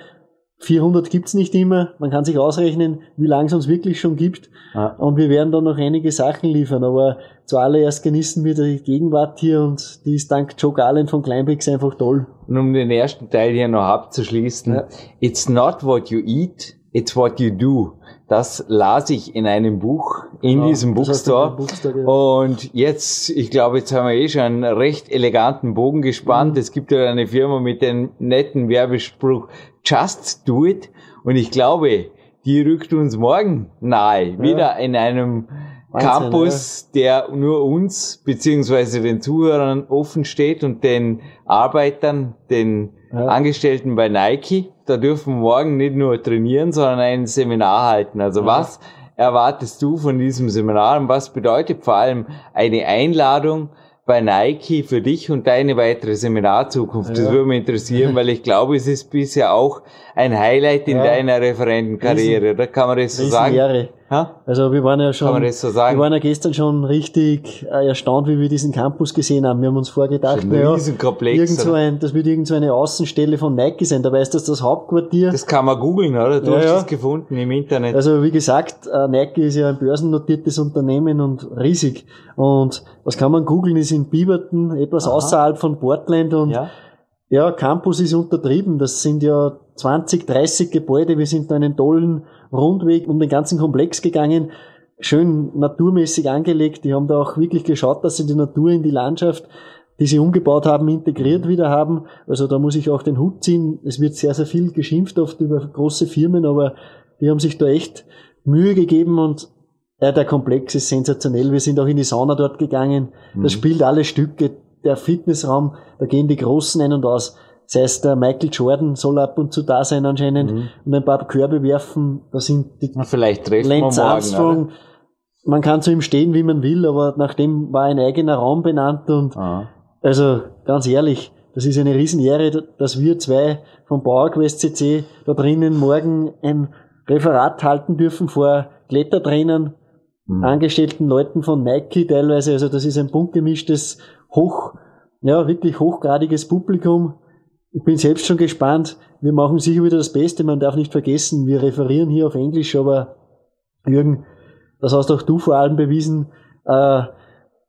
400 gibt's nicht immer. Man kann sich ausrechnen, wie lange es uns wirklich schon gibt. Ja. Und wir werden da noch einige Sachen liefern. Aber zuallererst genießen wir die Gegenwart hier und die ist dank Joe Garland von Kleinbricks einfach toll. Und um den ersten Teil hier noch abzuschließen. Ja. It's not what you eat, it's what you do. Das las ich in einem Buch, in Genau, diesem Bookstore. Bookstore, ja. Und jetzt, ich glaube, jetzt haben wir eh schon einen recht eleganten Bogen gespannt. Mhm. Es gibt ja eine Firma mit dem netten Werbespruch Just do it. Und ich glaube, die rückt uns morgen nahe. Wieder in einem Wahnsinn, Campus, der nur uns beziehungsweise den Zuhörern offen steht und den Arbeitern, den Ja. Angestellten bei Nike. Da dürfen wir morgen nicht nur trainieren, sondern ein Seminar halten. Also was erwartest du von diesem Seminar und was bedeutet vor allem eine Einladung bei Nike für dich und deine weitere Seminarzukunft? Das Ja. würde mich interessieren, weil ich glaube, es ist bisher auch ein Highlight in Ja. deiner Referentenkarriere. Da kann man das so sagen. Riesenehre. Ha? Also wir waren ja schon, Kann man das so sagen? wir waren ja gestern schon richtig äh, erstaunt, wie wir diesen Campus gesehen haben. Wir haben uns vorgedacht, Ein na ja, Riesenkomplex, irgend so ein, das wird irgend so eine Außenstelle von Nike sein. Dabei ist das das Hauptquartier. Das kann man googeln, oder? Du Ja, hast ja. es gefunden im Internet. Also wie gesagt, äh, Nike ist ja ein börsennotiertes Unternehmen und riesig. Und was kann man googeln, ist in Beaverton, etwas Aha. außerhalb von Portland und ja. ja, Campus ist untertrieben. Das sind ja 20, 30 Gebäude. Wir sind da einen tollen Rundweg um den ganzen Komplex gegangen. Schön naturmäßig angelegt. Die haben da auch wirklich geschaut, dass sie die Natur in die Landschaft, die sie umgebaut haben, integriert wieder haben. Also da muss ich auch den Hut ziehen. Es wird sehr, sehr viel geschimpft oft über große Firmen, aber die haben sich da echt Mühe gegeben und ja, der Komplex ist sensationell. Wir sind auch in die Sauna dort gegangen. Das spielt alle Stücke. Der Fitnessraum, da gehen die Großen ein und aus. Das heißt, der Michael Jordan soll ab und zu da sein anscheinend und ein paar Körbe werfen. Da sind die Vielleicht treffen wir Lance morgen. Oder? Armstrong. Man kann zu ihm stehen, wie man will, aber nach dem war ein eigener Raum benannt und Aha. also ganz ehrlich, das ist eine Riesenehre, dass wir zwei vom PowerQuest CC da drinnen morgen ein Referat halten dürfen vor Klettertrainern, Mhm. angestellten Leuten von Nike teilweise. Also das ist ein bunt gemischtes, hoch, ja, wirklich hochgradiges Publikum. Ich bin selbst schon gespannt. Wir machen sicher wieder das Beste. Man darf nicht vergessen, wir referieren hier auf Englisch, aber Jürgen, das hast auch du vor allem bewiesen. Äh,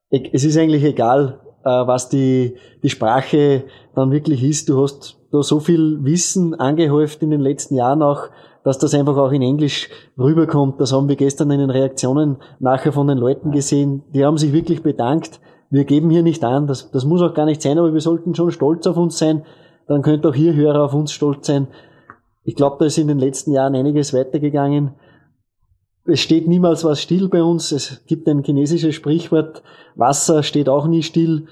es ist eigentlich egal, äh, was die, die Sprache dann wirklich ist. Du hast da so viel Wissen angehäuft in den letzten Jahren auch, dass das einfach auch in Englisch rüberkommt. Das haben wir gestern in den Reaktionen nachher von den Leuten gesehen. Die haben sich wirklich bedankt. Wir geben hier nicht an. Das, das muss auch gar nicht sein, aber wir sollten schon stolz auf uns sein. Dann könnt auch hier Hörer auf uns stolz sein. Ich glaube, da ist in den letzten Jahren einiges weitergegangen. Es steht niemals was still bei uns. Es gibt ein chinesisches Sprichwort, Wasser steht auch nie still.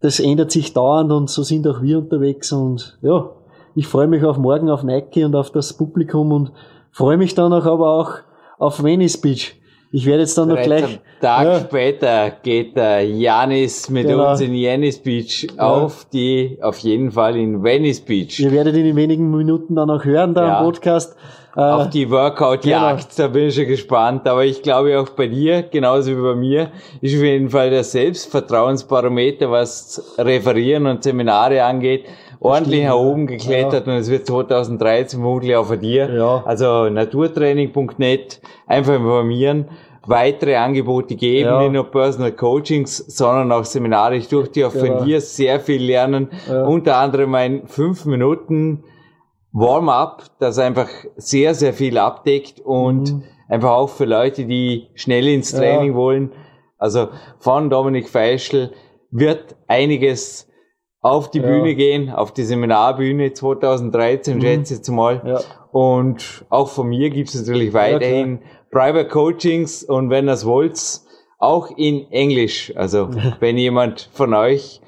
Das ändert sich dauernd und so sind auch wir unterwegs. Und ja, ich freue mich auf morgen auf Nike und auf das Publikum und freue mich dann auch aber auch auf Venice Beach. Ich werde jetzt dann noch gleich. einen Tag Ja. später geht der Janis mit Genau. uns in Janis Beach auf die, auf jeden Fall in Venice Beach. Ihr werdet ihn in wenigen Minuten dann auch hören, da Ja. am Podcast. Äh, auf die Workout-Jagd, Genau. da bin ich schon gespannt. Aber ich glaube auch bei dir, genauso wie bei mir, ist auf jeden Fall der Selbstvertrauensbarometer, was Referieren und Seminare angeht, ordentlich nach ja. oben geklettert und es wird 2013 vermutlich auch bei dir. Ja. Also naturtraining.net, einfach informieren. weitere Angebote geben, Ja. nicht nur Personal Coachings, sondern auch Seminare. Ich durfte auch Genau. von dir sehr viel lernen. Ja. Unter anderem ein fünf Minuten Warm-up, das einfach sehr, sehr viel abdeckt und einfach auch für Leute, die schnell ins Mhm. Ja. Training wollen. Also von Dominik Feischl wird einiges auf die Ja. Bühne gehen, auf die Seminarbühne 2013, schätze ich jetzt mal. Mhm. Ja. Und auch von mir gibt es natürlich weiterhin Private Coachings und wenn es wollt, auch in Englisch. Also wenn jemand von euch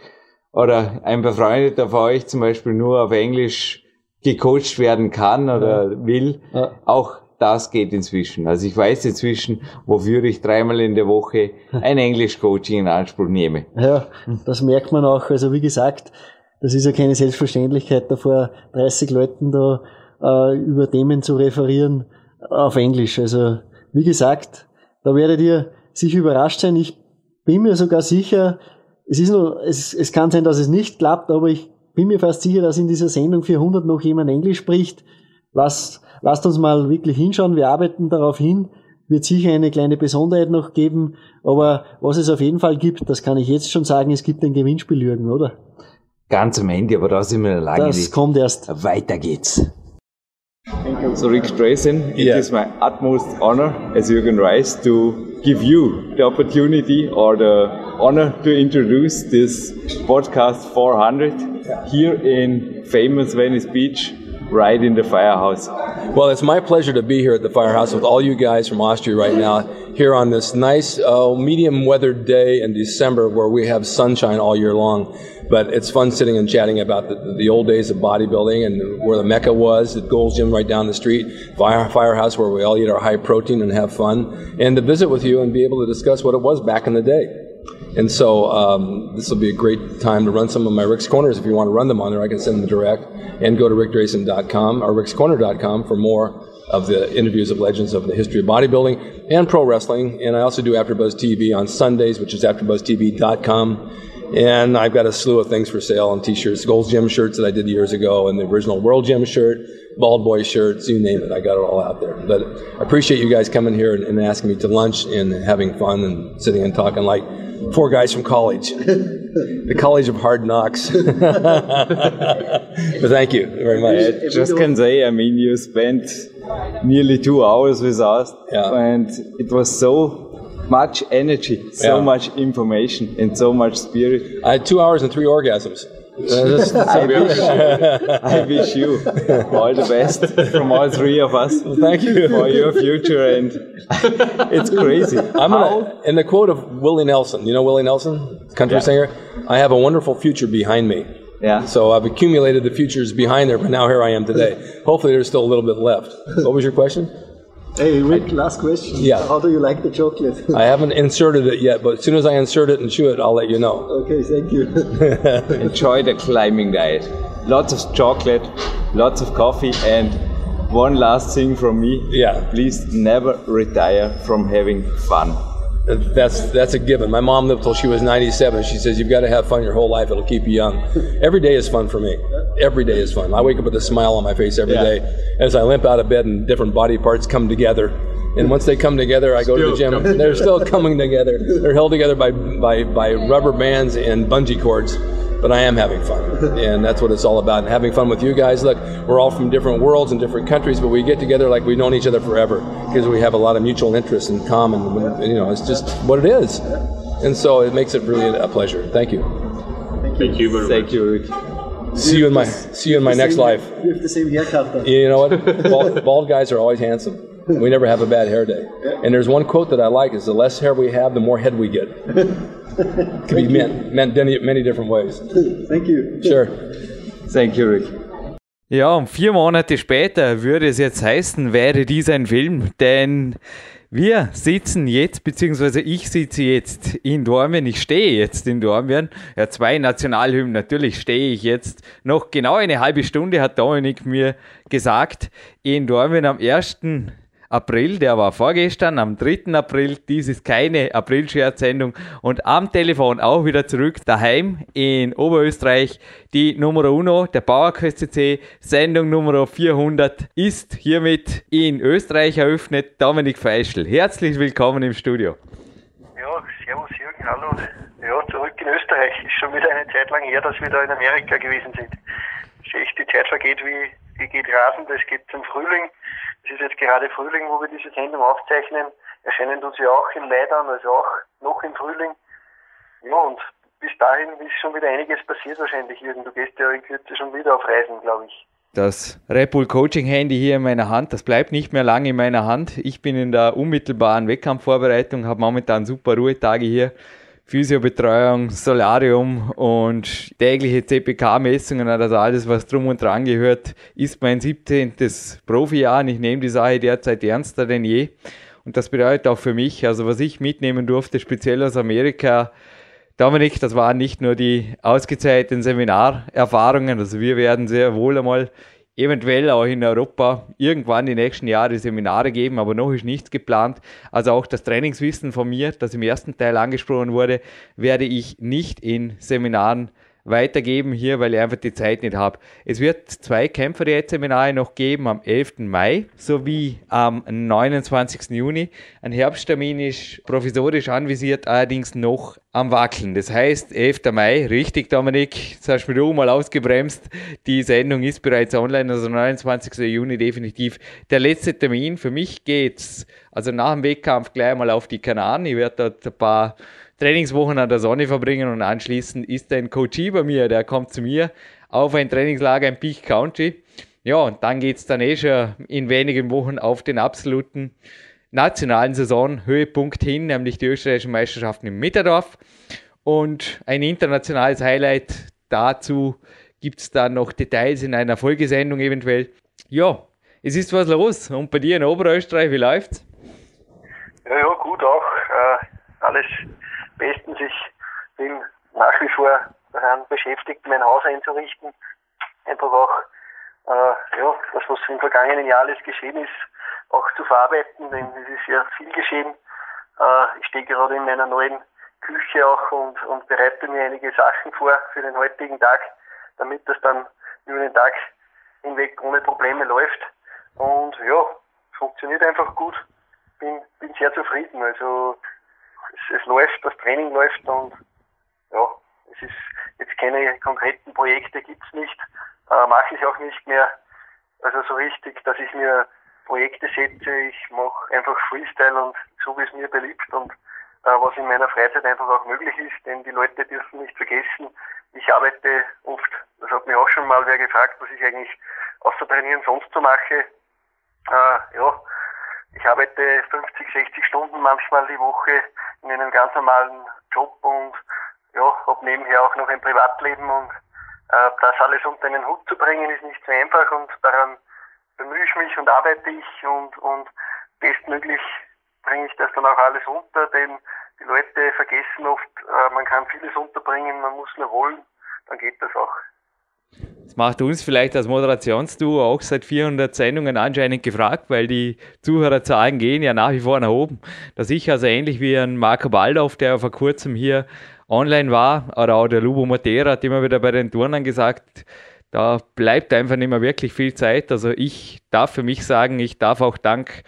oder ein Befreundeter von euch zum Beispiel nur auf Englisch gecoacht werden kann oder will, Ja. auch das geht inzwischen. Also ich weiß inzwischen, wofür ich dreimal in der Woche ein Englisch-Coaching in Anspruch nehme. Ja, das merkt man auch. Also wie gesagt, das ist ja keine Selbstverständlichkeit, da vor 30 Leuten da äh, über Themen zu referieren auf Englisch. Also wie gesagt, da werdet ihr sicher überrascht sein. Ich bin mir sogar sicher, es ist nur, es, es kann sein, dass es nicht klappt, aber ich bin mir fast sicher, dass in dieser Sendung 400 noch jemand Englisch spricht. Lasst, lasst uns mal wirklich hinschauen. Wir arbeiten darauf hin. Wird sicher eine kleine Besonderheit noch geben. Aber was es auf jeden Fall gibt, das kann ich jetzt schon sagen, es gibt ein Gewinnspiel, Jürgen, oder? Ganz am Ende, aber da sind wir lange Das nicht. kommt erst. Weiter geht's. So Rick Strayson, it Yeah. is my utmost honor as Jürgen Reis to give you the opportunity or the honor to introduce this podcast 400 here in famous Venice Beach, right in the firehouse. Well, it's my pleasure to be here at the firehouse with all you guys from Austria right now, here on this nice, uh, medium weathered day in December where we have sunshine all year long. But it's fun sitting and chatting about the, the old days of bodybuilding and where the Mecca was, the Gold's Gym right down the street, fire, firehouse where we all eat our high protein and have fun, and to visit with you and be able to discuss what it was back in the day. And so um, this will be a great time to run some of my Rick's Corners. If you want to run them on there, I can send them direct. And go to rickdrason.com or rickscorner.com for more of the interviews of legends of the history of bodybuilding and pro wrestling. And I also do AfterBuzz TV on Sundays, which is AfterBuzzTV.com. And I've got a slew of things for sale on t-shirts, Gold's Gym shirts that I did years ago, and the original World Gym shirt, Bald Boy shirts, you name it. I got it all out there. But I appreciate you guys coming here and, and asking me to lunch and having fun and sitting and talking like four guys from college, the College of Hard Knocks. but thank you very much. I just can say, I mean, you spent nearly two hours with us, Yeah. and it was so much energy, so Yeah. much information, and so much spirit. I had two hours and three orgasms. That's- that's- I wish, I wish you all the best from all three of us. Thank you. for your future, and it's crazy. I'm gonna, in the quote of Willie Nelson, you know Willie Nelson, country Yeah. singer, I have a wonderful future behind me. Yeah. So I've accumulated the futures behind there, but now here I am today. Hopefully there's still a little bit left. What was your question? Hey, Rick, last question. Yeah. How do you like the chocolate? I haven't inserted it yet, but as soon as I insert it and chew it, I'll let you know. okay, thank you. Enjoy the climbing diet. Lots of chocolate, lots of coffee, and one last thing from me. Yeah. Please never retire from having fun. That's that's a given. My mom lived till she was 97. She says you've got to have fun your whole life. It'll keep you young. Every day is fun for me. Every day is fun. I wake up with a smile on my face every Yeah. day as I limp out of bed and different body parts come together. And once they come together, I go to the gym. They're still coming together. They're held together by, by, by rubber bands and bungee cords. But I am having fun, and that's what it's all about. And having fun with you guys. Look, we're all from different worlds and different countries, but we get together like we've known each other forever because we have a lot of mutual interests in common. You know, it's just what it is, and so it makes it really a pleasure. Thank you. Thank you very Thank you, See you in my see you in my next life. We have the same haircut. though. You know what? Bald, bald guys are always handsome. We never have a bad hair day. And there's one quote that I like: "Is the less hair we have, the more head we get." Could be meant meant many, many different ways. Thank you. Sure. Thank you, Rick. Ja, und vier Monate später würde es jetzt heißen, wäre dies ein Film, denn wir sitzen jetzt, beziehungsweise ich sitze jetzt in Dormien, ich stehe jetzt in Dormien, ja, zwei Nationalhymnen, natürlich stehe ich jetzt noch genau eine halbe Stunde, hat Dominik mir gesagt, in Dormien am 1. April, der war vorgestern, am 3. April. Dies ist keine April-Scherzsendung. Und am Telefon auch wieder zurück daheim in Oberösterreich. Die Nummer Uno, der Bauerquest CC, Sendung Nummer 400 ist hiermit in Österreich eröffnet. Dominik Feischl, herzlich willkommen im Studio. Ja, servus Jürgen, hallo. Ja, zurück in Österreich. Ist schon wieder eine Zeit lang her, dass wir da in Amerika gewesen sind. Die Zeit vergeht wie, wie geht rasend. Es geht zum Frühling. Es ist jetzt gerade Frühling, wo wir diese Sendung aufzeichnen. Erscheinen tut sie auch in Leidern, also auch noch im Frühling. Ja, und bis dahin ist schon wieder einiges passiert wahrscheinlich, Jürgen. Du gehst ja in Kürze schon wieder auf Reisen, glaube ich. Das Red Bull Coaching Handy hier in meiner Hand, das bleibt nicht mehr lange in meiner Hand. Ich bin in der unmittelbaren Wettkampfvorbereitung, habe momentan super Ruhetage hier. Physiobetreuung, Solarium und tägliche CPK-Messungen, also alles, was drum und dran gehört, ist mein 17. Profijahr und ich nehme die Sache derzeit ernster denn je. Und das bedeutet auch für mich, also was ich mitnehmen durfte, speziell aus Amerika, Dominik, das waren nicht nur die ausgezeichneten Seminarerfahrungen, also wir werden sehr wohl einmal eventuell auch in Europa irgendwann die nächsten Jahre Seminare geben, aber noch ist nichts geplant. Also auch das Trainingswissen von mir, das im ersten Teil angesprochen wurde, werde ich nicht in Seminaren weitergeben hier, weil ich einfach die Zeit nicht habe. Es wird zwei Kämpferdiät-Seminare noch geben am 11. Mai sowie am 29. Juni. Ein Herbsttermin ist provisorisch anvisiert, allerdings noch am Wackeln. Das heißt, 11. Mai, richtig Dominik, jetzt hast du mich mal ausgebremst. Die Sendung ist bereits online, also 29. Juni definitiv der letzte Termin. Für mich geht's also nach dem Wettkampf gleich mal auf die Kanaren. Ich werde dort ein paar Trainingswochen an der Sonne verbringen und anschließend ist ein Coach bei mir, der kommt zu mir auf ein Trainingslager in Peak County. Ja, und dann geht es dann eh schon in wenigen Wochen auf den absoluten nationalen Saisonhöhepunkt hin, nämlich die österreichischen Meisterschaften im Mitterdorf. Und ein internationales Highlight dazu gibt es dann noch Details in einer Folgesendung eventuell. Ja, es ist was los. Und bei dir in Oberösterreich, wie läuft's? Ja, ja, gut auch. Äh, alles bestens. Ich bin nach wie vor daran beschäftigt, mein Haus einzurichten. Einfach auch, äh, ja, das, was im vergangenen Jahr alles geschehen ist, auch zu verarbeiten, denn es ist ja viel geschehen. Äh, ich stehe gerade in meiner neuen Küche auch und, und bereite mir einige Sachen vor für den heutigen Tag, damit das dann über den Tag hinweg ohne Probleme läuft. Und ja, funktioniert einfach gut. Bin, bin sehr zufrieden. Also es, es läuft, das Training läuft und ja, es ist jetzt keine konkreten Projekte gibt's nicht, äh, mache ich auch nicht mehr. Also so richtig, dass ich mir Projekte setze, ich mache einfach Freestyle und so wie es mir beliebt und äh, was in meiner Freizeit einfach auch möglich ist, denn die Leute dürfen nicht vergessen, ich arbeite oft, das hat mich auch schon mal wer gefragt, was ich eigentlich außer Trainieren sonst so mache. Äh, ja, ich arbeite 50, 60 Stunden manchmal die Woche in einem ganz normalen Job und ja, habe nebenher auch noch ein Privatleben und äh, das alles unter einen Hut zu bringen ist nicht so einfach und daran bemühe ich mich und arbeite ich und, und bestmöglich bringe ich das dann auch alles unter, denn die Leute vergessen oft, äh, man kann vieles unterbringen, man muss nur wollen, dann geht das auch. Macht uns vielleicht als Moderationsduo auch seit 400 Sendungen anscheinend gefragt, weil die Zuhörerzahlen gehen ja nach wie vor nach oben. Dass ich also ähnlich wie ein Marco Baldorf, der vor kurzem hier online war, oder auch der Lubo Matera hat immer wieder bei den Turnern gesagt, da bleibt einfach nicht mehr wirklich viel Zeit. Also ich darf für mich sagen, ich darf auch dank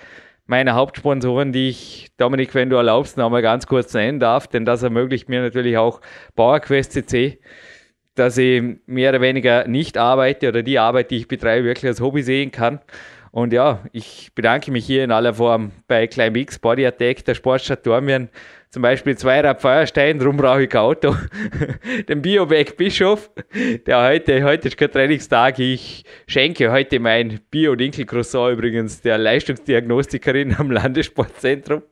meiner Hauptsponsoren, die ich, Dominik, wenn du erlaubst, noch einmal ganz kurz nennen darf, denn das ermöglicht mir natürlich auch PowerQuest CC dass ich mehr oder weniger nicht arbeite oder die Arbeit, die ich betreibe, wirklich als Hobby sehen kann. Und ja, ich bedanke mich hier in aller Form bei Climbx Body Attack, der Sportstadt Dormien, zum Beispiel Zweirad Feuerstein, darum brauche ich kein Auto. Den Bioback Bischof, der heute, heute ist kein Trainingstag, ich schenke heute mein Bio-Dinkel-Croissant übrigens der Leistungsdiagnostikerin am Landessportzentrum.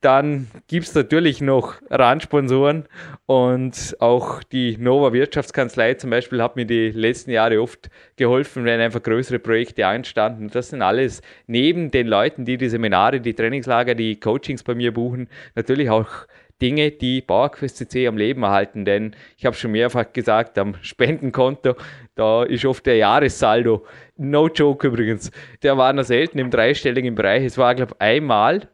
Dann gibt es natürlich noch Randsponsoren und auch die Nova Wirtschaftskanzlei zum Beispiel hat mir die letzten Jahre oft geholfen, wenn einfach größere Projekte anstanden. Das sind alles neben den Leuten, die die Seminare, die Trainingslager, die Coachings bei mir buchen, natürlich auch Dinge, die PowerQuest CC am Leben erhalten. Denn ich habe schon mehrfach gesagt, am Spendenkonto, da ist oft der Jahressaldo. No joke übrigens. Der war noch selten im dreistelligen Bereich. Es war, glaube ich, einmal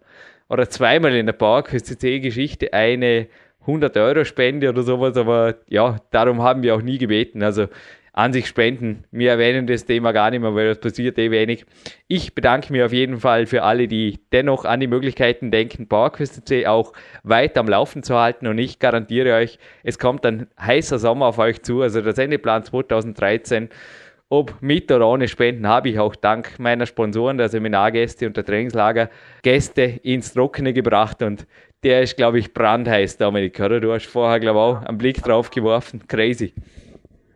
oder zweimal in der PowerQuest CC-Geschichte eine 100-Euro-Spende oder sowas, aber ja, darum haben wir auch nie gebeten. Also an sich spenden. Wir erwähnen das Thema gar nicht mehr, weil das passiert eh wenig. Ich bedanke mich auf jeden Fall für alle, die dennoch an die Möglichkeiten denken, PowerQuest.c auch weiter am Laufen zu halten und ich garantiere euch, es kommt ein heißer Sommer auf euch zu, also der Sendeplan 2013 ob mit oder ohne Spenden habe ich auch dank meiner Sponsoren, der Seminargäste und der Trainingslager, Gäste ins Trockene gebracht und der ist, glaube ich, brandheiß, Dominik, oder? Du hast vorher, glaube ich, auch einen Blick drauf geworfen. Crazy.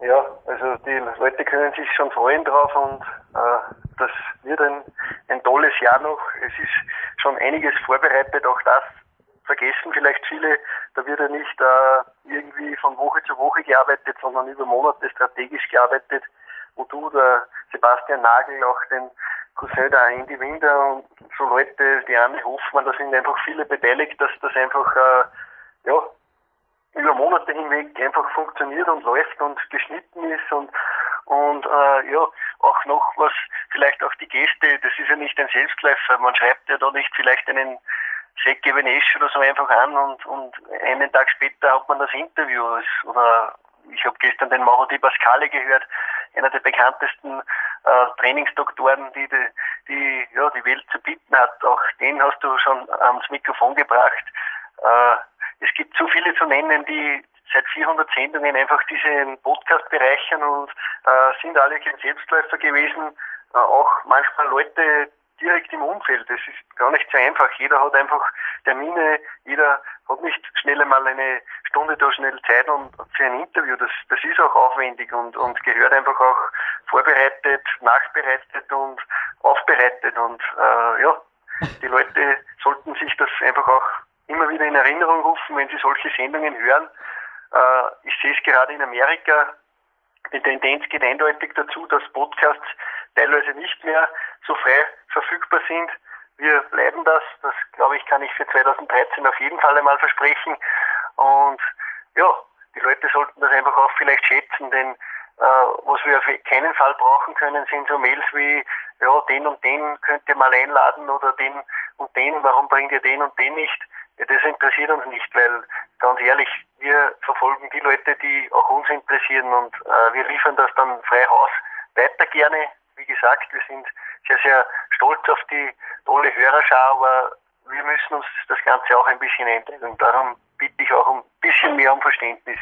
Ja, also die Leute können sich schon freuen drauf und äh, das wird ein, ein tolles Jahr noch. Es ist schon einiges vorbereitet, auch das vergessen vielleicht viele. Da wird ja nicht äh, irgendwie von Woche zu Woche gearbeitet, sondern über Monate strategisch gearbeitet, wo du, der Sebastian Nagel, auch den Cousin der Andy Winder und so Leute, die Anne Hoffmann, da sind einfach viele beteiligt, dass das einfach äh, ja, über Monate hinweg einfach funktioniert und läuft und geschnitten ist und und äh, ja, auch noch was, vielleicht auch die Gäste, das ist ja nicht ein Selbstläufer, man schreibt ja da nicht vielleicht einen Evenesch oder so einfach an und, und einen Tag später hat man das Interview. Oder ich habe gestern den Mauro Di Pascale gehört, einer der bekanntesten äh, Trainingsdoktoren, die, die die ja die Welt zu bieten hat. Auch den hast du schon ans Mikrofon gebracht. Äh, es gibt so viele zu nennen, die seit 400 Sendungen einfach diesen Podcast bereichern und äh, sind alle kein Selbstläufer gewesen. Äh, auch manchmal Leute direkt im Umfeld. Das ist gar nicht so einfach. Jeder hat einfach Termine, jeder hat nicht schnell einmal eine Stunde da schnell Zeit und für ein Interview. Das, das ist auch aufwendig und, und gehört einfach auch vorbereitet, nachbereitet und aufbereitet. Und äh, ja, die Leute sollten sich das einfach auch immer wieder in Erinnerung rufen, wenn sie solche Sendungen hören. Äh, ich sehe es gerade in Amerika, die Tendenz geht eindeutig dazu, dass Podcasts teilweise nicht mehr so frei verfügbar sind. Wir bleiben das. Das, glaube ich, kann ich für 2013 auf jeden Fall einmal versprechen. Und ja, die Leute sollten das einfach auch vielleicht schätzen, denn äh, was wir auf keinen Fall brauchen können, sind so Mails wie, ja, den und den könnt ihr mal einladen oder den und den, warum bringt ihr den und den nicht? Ja, das interessiert uns nicht, weil ganz ehrlich, wir verfolgen die Leute, die auch uns interessieren und äh, wir liefern das dann frei Haus weiter gerne. Wie gesagt, wir sind sehr, sehr stolz auf die tolle Hörerschau, aber wir müssen uns das Ganze auch ein bisschen einteilen. Darum bitte ich auch um ein bisschen mehr um Verständnis.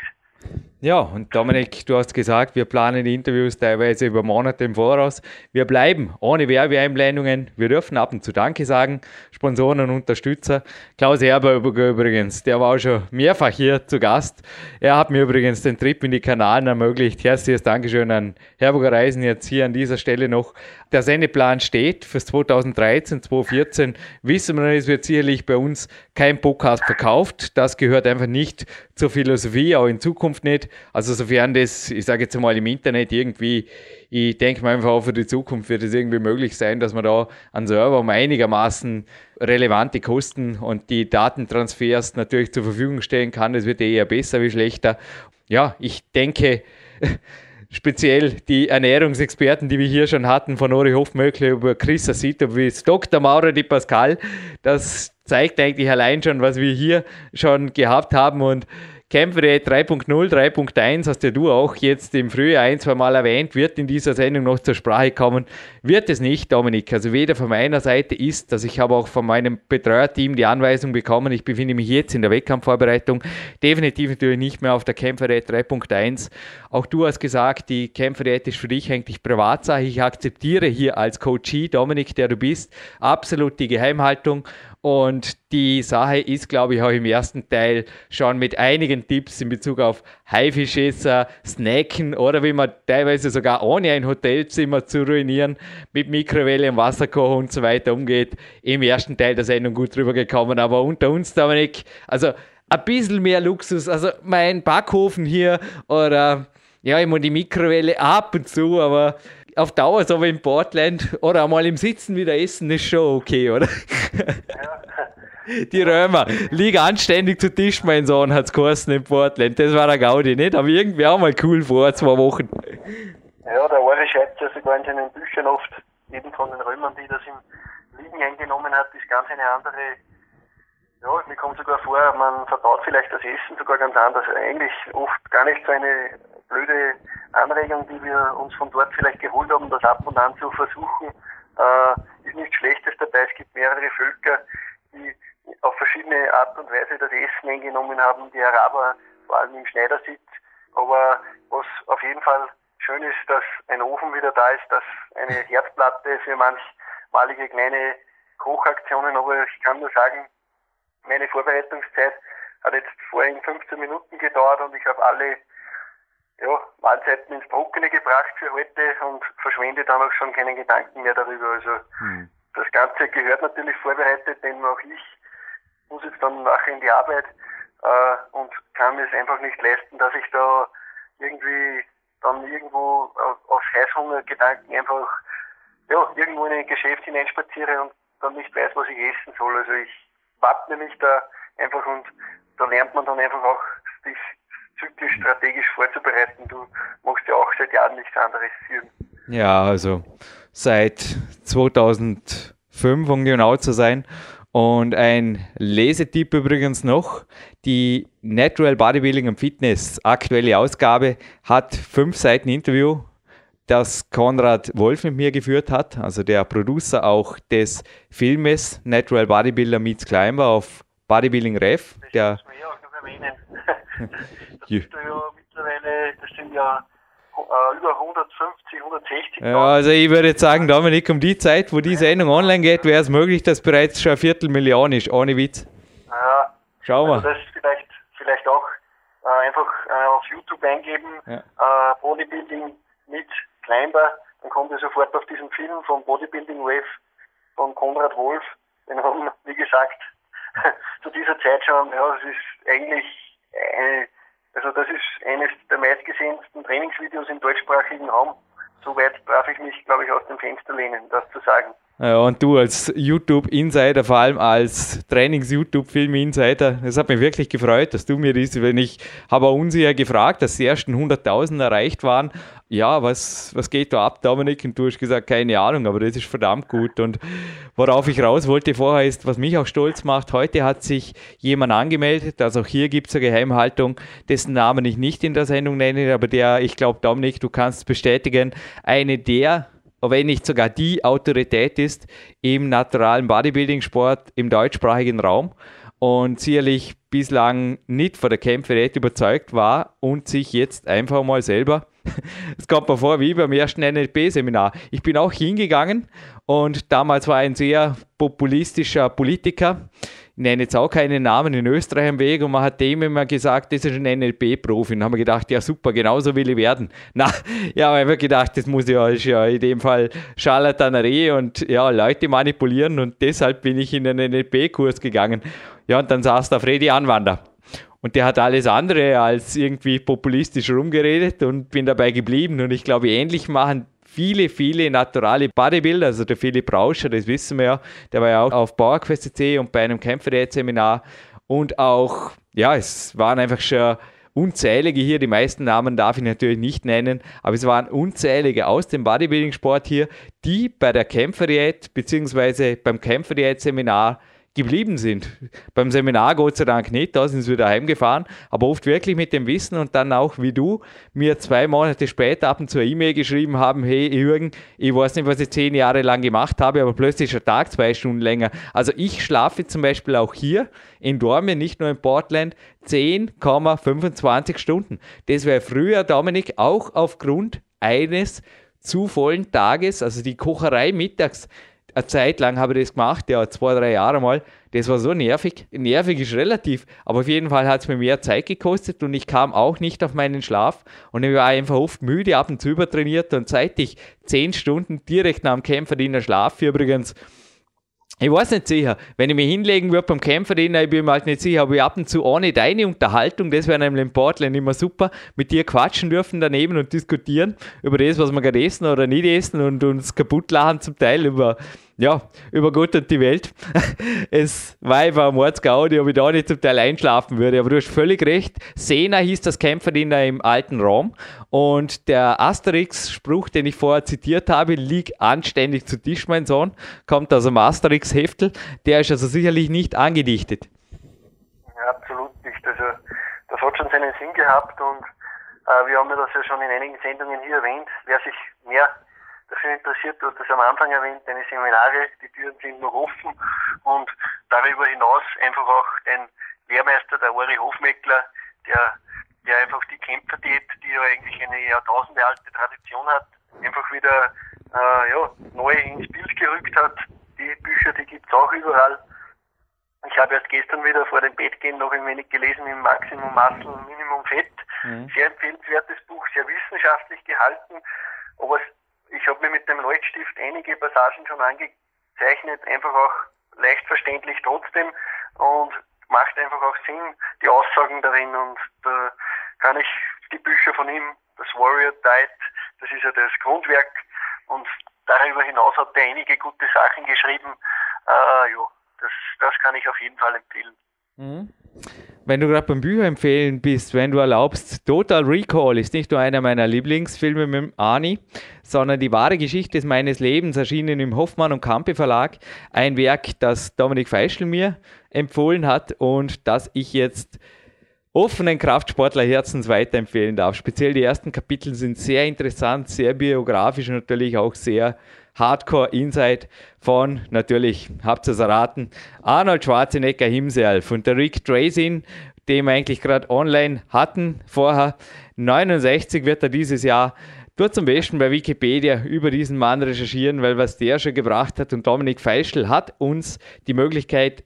Ja, und Dominik, du hast gesagt, wir planen Interviews teilweise über Monate im Voraus. Wir bleiben ohne Werbeeinblendungen. Wir dürfen ab und zu Danke sagen. Sponsoren und Unterstützer. Klaus Erber übrigens, der war auch schon mehrfach hier zu Gast. Er hat mir übrigens den Trip in die Kanalen ermöglicht. Herzliches Dankeschön an Herburger Reisen jetzt hier an dieser Stelle noch. Der Sendeplan steht fürs 2013, 2014. Wissen wir, es wird sicherlich bei uns kein Podcast verkauft. Das gehört einfach nicht zur Philosophie, auch in Zukunft nicht. Also sofern das, ich sage jetzt mal im Internet irgendwie, ich denke mal einfach auch für die Zukunft wird es irgendwie möglich sein, dass man da einen Server um einigermaßen relevante Kosten und die Datentransfers natürlich zur Verfügung stellen kann. Das wird eher besser wie schlechter. Ja, ich denke, speziell die Ernährungsexperten, die wir hier schon hatten, von Ori Hofmöckle über Chris Asito bis Dr. Mauro Di Pascal, das zeigt eigentlich allein schon, was wir hier schon gehabt haben und Kämpfere 3.0, 3.1 hast ja du auch jetzt im Frühjahr ein, zwei Mal erwähnt, wird in dieser Sendung noch zur Sprache kommen. Wird es nicht, Dominik. Also weder von meiner Seite ist, dass ich habe auch von meinem Betreuerteam die Anweisung bekommen, ich befinde mich jetzt in der Wettkampfvorbereitung, definitiv natürlich nicht mehr auf der Kämpferät 3.1. Auch du hast gesagt, die Kämpferät ist für dich eigentlich Privatsache. Ich akzeptiere hier als Coachie, Dominik, der du bist, absolut die Geheimhaltung und die Sache ist, glaube ich, auch im ersten Teil schon mit einigen Tipps in Bezug auf Haifischesser, Snacken oder wie man teilweise sogar ohne ein Hotelzimmer zu ruinieren, mit Mikrowelle und Wasserkocher und so weiter umgeht, im ersten Teil der Sendung gut drüber gekommen. Aber unter uns, Dominik, also ein bisschen mehr Luxus. Also mein Backofen hier oder ja, immer die Mikrowelle ab und zu, aber auf Dauer, so wie in Portland oder einmal im Sitzen wieder essen, ist schon okay, oder? Die Römer, lieg anständig zu Tisch, mein Sohn, hat's geheißen in Portland. Das war der Gaudi, nicht? Aber irgendwie auch mal cool vor zwei Wochen. Ja, der Ari schreibt ja sogar in seinen Büchern oft, eben von den Römern, die das im Liegen eingenommen hat, ist ganz eine andere, ja, mir kommt sogar vor, man verbaut vielleicht das Essen sogar ganz anders. Eigentlich oft gar nicht so eine blöde Anregung, die wir uns von dort vielleicht geholt haben, das ab und an zu versuchen, äh, ist nichts Schlechtes dabei. Es gibt mehrere Völker, die auf verschiedene Art und Weise das Essen eingenommen haben, die Araber vor allem im Schneidersitz. Aber was auf jeden Fall schön ist, dass ein Ofen wieder da ist, dass eine Herdplatte für manchmalige kleine Kochaktionen, aber ich kann nur sagen, meine Vorbereitungszeit hat jetzt vorhin 15 Minuten gedauert und ich habe alle ja, Mahlzeiten ins Trockene gebracht für heute und verschwende dann auch schon keinen Gedanken mehr darüber. Also hm. das Ganze gehört natürlich vorbereitet, denn auch ich muss jetzt dann nachher in die Arbeit äh, und kann mir es einfach nicht leisten, dass ich da irgendwie dann irgendwo auf, auf Heißhungergedanken einfach ja, irgendwo in ein Geschäft hineinspaziere und dann nicht weiß, was ich essen soll. Also ich wappne mich da einfach und da lernt man dann einfach auch sich zyklisch strategisch vorzubereiten. Du machst ja auch seit Jahren nichts anderes führen. Ja, also seit 2005, um genau zu sein. Und ein Lesetipp übrigens noch, die Natural Bodybuilding and Fitness aktuelle Ausgabe hat fünf Seiten Interview, das Konrad Wolf mit mir geführt hat, also der Producer auch des Filmes Natural Bodybuilder Meets Climber auf Bodybuilding Ref. Der, erwähnen. das ist ja mittlerweile, das sind ja äh, über 150, 160. Ja, also ich würde jetzt sagen, Dominik, um die Zeit, wo die Sendung online geht, wäre es möglich, dass bereits schon eine Viertelmillion ist, ohne Witz. Ja, Schauen wir. Also das vielleicht, vielleicht auch äh, einfach äh, auf YouTube eingeben, ja. äh, Bodybuilding mit Climber, dann kommt ihr sofort auf diesen Film von Bodybuilding Wave von Konrad Wolf. Den haben, wie gesagt, zu dieser Zeit schon, ja, das ist eigentlich eine also das ist eines der meistgesehensten Trainingsvideos im deutschsprachigen Raum. Soweit darf ich mich, glaube ich, aus dem Fenster lehnen, das zu sagen. Ja, und du als YouTube-Insider, vor allem als Trainings-YouTube-Film-Insider, das hat mich wirklich gefreut, dass du mir diese, wenn ich habe auch unsicher gefragt, dass die ersten 100.000 erreicht waren. Ja, was, was geht da ab, Dominik? Und du hast gesagt, keine Ahnung, aber das ist verdammt gut. Und worauf ich raus wollte vorher ist, was mich auch stolz macht, heute hat sich jemand angemeldet, also auch hier gibt es eine Geheimhaltung, dessen Namen ich nicht in der Sendung nenne, aber der, ich glaube, Dominik, du kannst bestätigen, eine der wenn nicht sogar die Autorität ist im naturalen Bodybuilding-Sport im deutschsprachigen Raum und sicherlich bislang nicht von der Kämpferät überzeugt war und sich jetzt einfach mal selber, es kommt mir vor wie beim ersten NLP-Seminar. Ich bin auch hingegangen und damals war ein sehr populistischer Politiker, nenne jetzt auch keinen Namen in Österreich am Weg und man hat dem immer gesagt, das ist ein NLP-Profi. Und haben wir gedacht, ja super, genauso will ich werden. Na, ja, haben wir gedacht, das muss ja, ist ja in dem Fall Charlatanerie und ja, Leute manipulieren und deshalb bin ich in einen NLP-Kurs gegangen. Ja, und dann saß da Freddy Anwander. Und der hat alles andere als irgendwie populistisch rumgeredet und bin dabei geblieben. Und ich glaube, ähnlich machen viele, viele naturale Bodybuilder, also der Philipp Rauscher, das wissen wir ja, der war ja auch auf PowerQuest.c und bei einem Kämpferät-Seminar und auch, ja, es waren einfach schon unzählige hier, die meisten Namen darf ich natürlich nicht nennen, aber es waren unzählige aus dem Bodybuilding-Sport hier, die bei der Kämpferdiät bzw. beim Kämpferdiät-Seminar geblieben sind. Beim Seminar Gott sei Dank nicht, da sind sie wieder heimgefahren, aber oft wirklich mit dem Wissen und dann auch wie du mir zwei Monate später ab und zu eine E-Mail geschrieben haben, hey Jürgen, ich weiß nicht, was ich zehn Jahre lang gemacht habe, aber plötzlich ist der Tag zwei Stunden länger. Also ich schlafe zum Beispiel auch hier in Dormien, nicht nur in Portland, 10,25 Stunden. Das wäre früher, Dominik, auch aufgrund eines zu vollen Tages, also die Kocherei mittags, eine Zeit lang habe ich das gemacht, ja, zwei, drei Jahre mal. Das war so nervig. Nervig ist relativ, aber auf jeden Fall hat es mir mehr Zeit gekostet und ich kam auch nicht auf meinen Schlaf und ich war einfach oft müde, ab und zu übertrainiert und seit ich zehn Stunden direkt nach dem Kämpfer in der Schlaf, übrigens, ich weiß nicht sicher, wenn ich mich hinlegen würde beim Kämpfer, ich bin mir halt nicht sicher, ob ich ab und zu ohne deine Unterhaltung, das wäre nämlich in Portland immer super, mit dir quatschen dürfen daneben und diskutieren über das, was wir gerade essen oder nicht essen und uns kaputt lachen zum Teil über ja, über Gott und die Welt. es war einfach ein Mordsgaudi, ob ich da nicht zum Teil einschlafen würde. Aber du hast völlig recht. Sena hieß das Kämpferdiener im alten Rom. Und der Asterix-Spruch, den ich vorher zitiert habe, liegt anständig zu Tisch, mein Sohn, kommt aus dem Asterix-Heftel. Der ist also sicherlich nicht angedichtet. Ja, absolut nicht. Also, das hat schon seinen Sinn gehabt und äh, wir haben das ja schon in einigen Sendungen hier erwähnt. Wer sich mehr dafür interessiert, du hast das am Anfang erwähnt, deine Seminare, die Türen sind noch offen und darüber hinaus einfach auch dein Lehrmeister, der Uri Hofmeckler, der, der einfach die Kämpferdiät, die ja eigentlich eine Jahrtausende alte Tradition hat, einfach wieder äh, ja, neu ins Bild gerückt hat. Die Bücher, die gibt's auch überall. Ich habe erst gestern wieder vor dem Bett gehen noch ein wenig gelesen im Maximum Muscle, Minimum Fett. Mhm. Sehr empfehlenswertes Buch, sehr wissenschaftlich gehalten, aber ich habe mir mit dem Leuchtstift einige Passagen schon angezeichnet, einfach auch leicht verständlich trotzdem und macht einfach auch Sinn, die Aussagen darin und da kann ich die Bücher von ihm, das Warrior Diet, das ist ja das Grundwerk und darüber hinaus hat er einige gute Sachen geschrieben. Äh, ja, das, das kann ich auf jeden Fall empfehlen. Mhm wenn du gerade beim Bücher empfehlen bist, wenn du erlaubst, Total Recall ist nicht nur einer meiner Lieblingsfilme mit Ani, sondern die wahre Geschichte meines Lebens erschienen im Hoffmann und Campe Verlag. Ein Werk, das Dominik Feischl mir empfohlen hat und das ich jetzt offenen Kraftsportlerherzens weiterempfehlen darf. Speziell die ersten Kapitel sind sehr interessant, sehr biografisch und natürlich auch sehr Hardcore Insight von, natürlich, habt ihr es erraten, Arnold Schwarzenegger himself und der Rick Drasin, den wir eigentlich gerade online hatten vorher. 69 wird er dieses Jahr. Dort zum Besten bei Wikipedia über diesen Mann recherchieren, weil was der schon gebracht hat und Dominik Feischl hat uns die Möglichkeit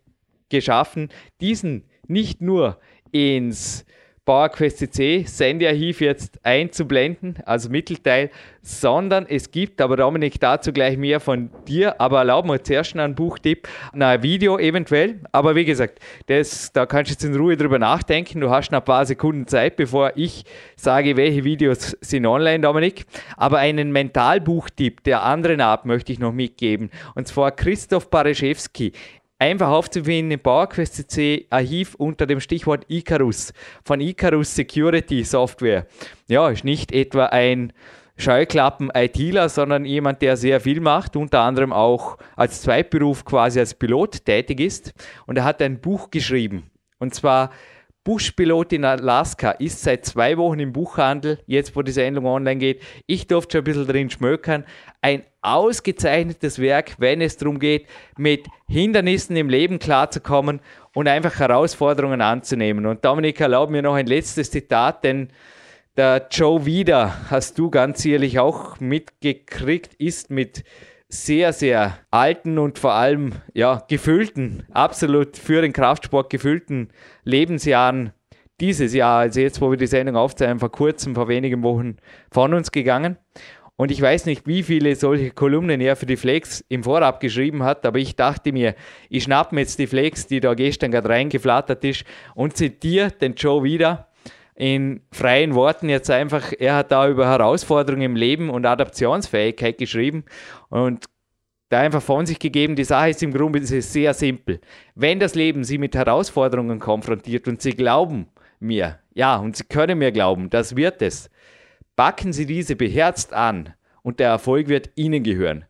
geschaffen, diesen nicht nur ins PowerQuest CC Sendearchiv jetzt einzublenden, also Mittelteil, sondern es gibt, aber Dominik, dazu gleich mehr von dir, aber erlauben wir zuerst einen Buchtipp, ein Video eventuell, aber wie gesagt, das, da kannst du jetzt in Ruhe drüber nachdenken, du hast noch ein paar Sekunden Zeit, bevor ich sage, welche Videos sind online, Dominik, aber einen Mentalbuchtipp der anderen Art möchte ich noch mitgeben, und zwar Christoph Bareschewski einfach aufzufinden im PowerQuest Archiv unter dem Stichwort Icarus von Icarus Security Software. Ja, ist nicht etwa ein Scheuklappen-ITler, sondern jemand, der sehr viel macht, unter anderem auch als Zweitberuf quasi als Pilot tätig ist. Und er hat ein Buch geschrieben. Und zwar Buschpilot in Alaska ist seit zwei Wochen im Buchhandel, jetzt wo die Sendung online geht. Ich durfte schon ein bisschen drin schmökern. Ein ausgezeichnetes Werk, wenn es darum geht, mit Hindernissen im Leben klarzukommen und einfach Herausforderungen anzunehmen. Und Dominik, erlaub mir noch ein letztes Zitat, denn der Joe Wieder, hast du ganz sicherlich auch mitgekriegt, ist mit sehr, sehr alten und vor allem ja, gefüllten, absolut für den Kraftsport gefüllten Lebensjahren dieses Jahr, also jetzt, wo wir die Sendung aufzeichnen, vor kurzem, vor wenigen Wochen von uns gegangen. Und ich weiß nicht, wie viele solche Kolumnen er für die Flex im Vorab geschrieben hat, aber ich dachte mir, ich schnapp mir jetzt die Flex, die da gestern gerade reingeflattert ist, und zitiere den Joe wieder in freien Worten jetzt einfach, er hat da über Herausforderungen im Leben und Adaptionsfähigkeit geschrieben und da einfach von sich gegeben, die Sache ist im Grunde sehr simpel. Wenn das Leben Sie mit Herausforderungen konfrontiert und Sie glauben mir, ja, und Sie können mir glauben, das wird es, packen Sie diese beherzt an und der Erfolg wird Ihnen gehören.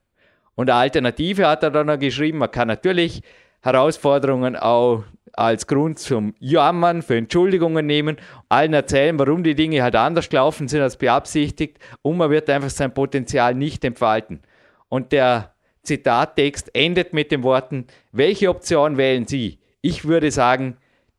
Und eine Alternative hat er dann noch geschrieben, man kann natürlich Herausforderungen auch als Grund zum Jammern, für Entschuldigungen nehmen, allen erzählen, warum die Dinge halt anders gelaufen sind als beabsichtigt und man wird einfach sein Potenzial nicht entfalten. Und der Zitattext endet mit den Worten, welche Option wählen Sie? Ich würde sagen,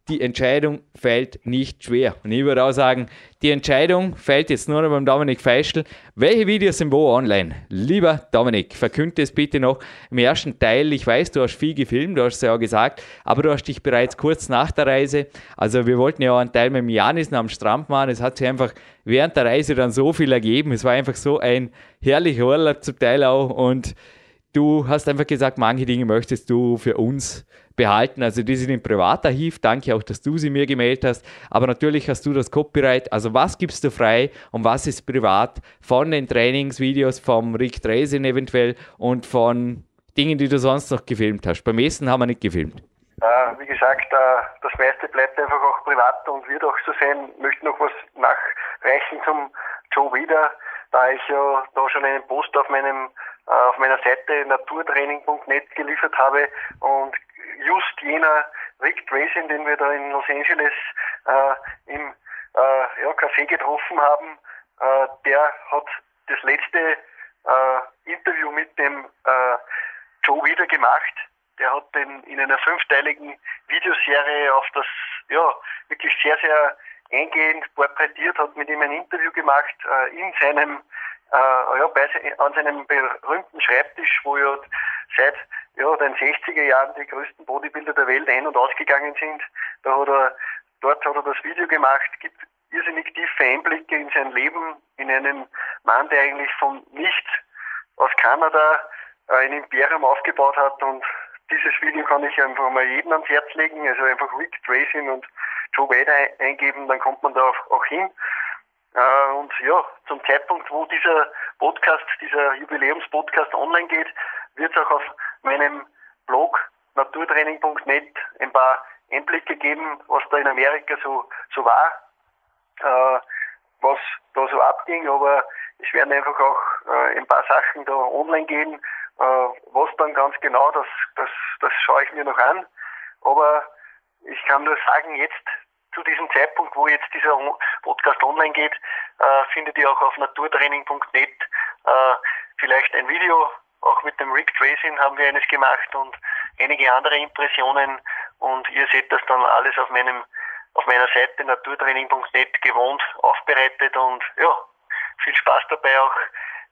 die Entscheidung fällt nicht schwer. Und ich würde auch sagen, die Entscheidung fällt jetzt nur noch beim Dominik Feischl. Welche Videos sind wo online? Lieber Dominik, verkünde es bitte noch im ersten Teil. Ich weiß, du hast viel gefilmt, du hast es ja auch gesagt, aber du hast dich bereits kurz nach der Reise, also wir wollten ja auch einen Teil mit Janis am Strand machen, es hat sich einfach während der Reise dann so viel ergeben. Es war einfach so ein herrlicher Urlaub zum Teil auch und du hast einfach gesagt, manche Dinge möchtest du für uns behalten. Also die sind im Privatarchiv. Danke auch, dass du sie mir gemeldet hast. Aber natürlich hast du das Copyright. Also was gibst du frei und was ist privat von den Trainingsvideos vom Rick Dresin eventuell und von Dingen, die du sonst noch gefilmt hast? Beim Essen haben wir nicht gefilmt. Äh, wie gesagt, äh, das meiste bleibt einfach auch privat und wird auch so sein. Ich möchte noch was nachreichen zum Joe Wieder, da ich ja da schon einen Post auf meinem äh, auf meiner Seite naturtraining.net geliefert habe und just jener Rick Tracing, den wir da in Los Angeles äh, im äh, ja, Café getroffen haben, äh, der hat das letzte äh, Interview mit dem äh, Joe wieder gemacht. Der hat den in einer fünfteiligen Videoserie auf das ja wirklich sehr, sehr eingehend porträtiert, hat mit ihm ein Interview gemacht äh, in seinem äh, ja, bei, an seinem berühmten Schreibtisch, wo ja seit ja, den 60er Jahren die größten Bodybuilder der Welt ein- und ausgegangen sind. Da hat er, dort hat er das Video gemacht, gibt irrsinnig tiefe Einblicke in sein Leben, in einen Mann, der eigentlich von nichts aus Kanada äh, ein Imperium aufgebaut hat und dieses Video kann ich einfach mal jedem ans Herz legen, also einfach Rick Tracing und Joe Weider eingeben, dann kommt man da auch, auch hin. Äh, und ja, zum Zeitpunkt, wo dieser Podcast, dieser Jubiläumspodcast online geht, wird es auch auf meinem Blog naturtraining.net ein paar Einblicke geben, was da in Amerika so, so war, äh, was da so abging, aber es werden einfach auch äh, ein paar Sachen da online gehen, äh, was dann ganz genau, das, das, das schaue ich mir noch an. Aber ich kann nur sagen, jetzt zu diesem Zeitpunkt, wo jetzt dieser Podcast online geht, äh, findet ihr auch auf naturtraining.net äh, vielleicht ein Video. Auch mit dem Rick Tracing haben wir eines gemacht und einige andere Impressionen. Und ihr seht das dann alles auf meinem auf meiner Seite naturtraining.net gewohnt aufbereitet und ja, viel Spaß dabei auch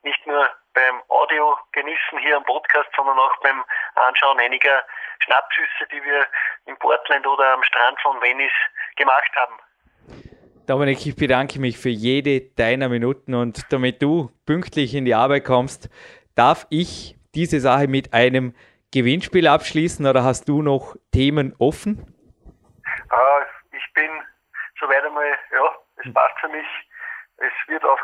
nicht nur beim Audio genießen hier am Podcast, sondern auch beim Anschauen einiger Schnappschüsse, die wir in Portland oder am Strand von Venice gemacht haben. Dominik, ich bedanke mich für jede deiner Minuten und damit du pünktlich in die Arbeit kommst, darf ich diese Sache mit einem Gewinnspiel abschließen oder hast du noch Themen offen? Äh, ich bin soweit einmal, ja, es passt für mich. Es wird auch,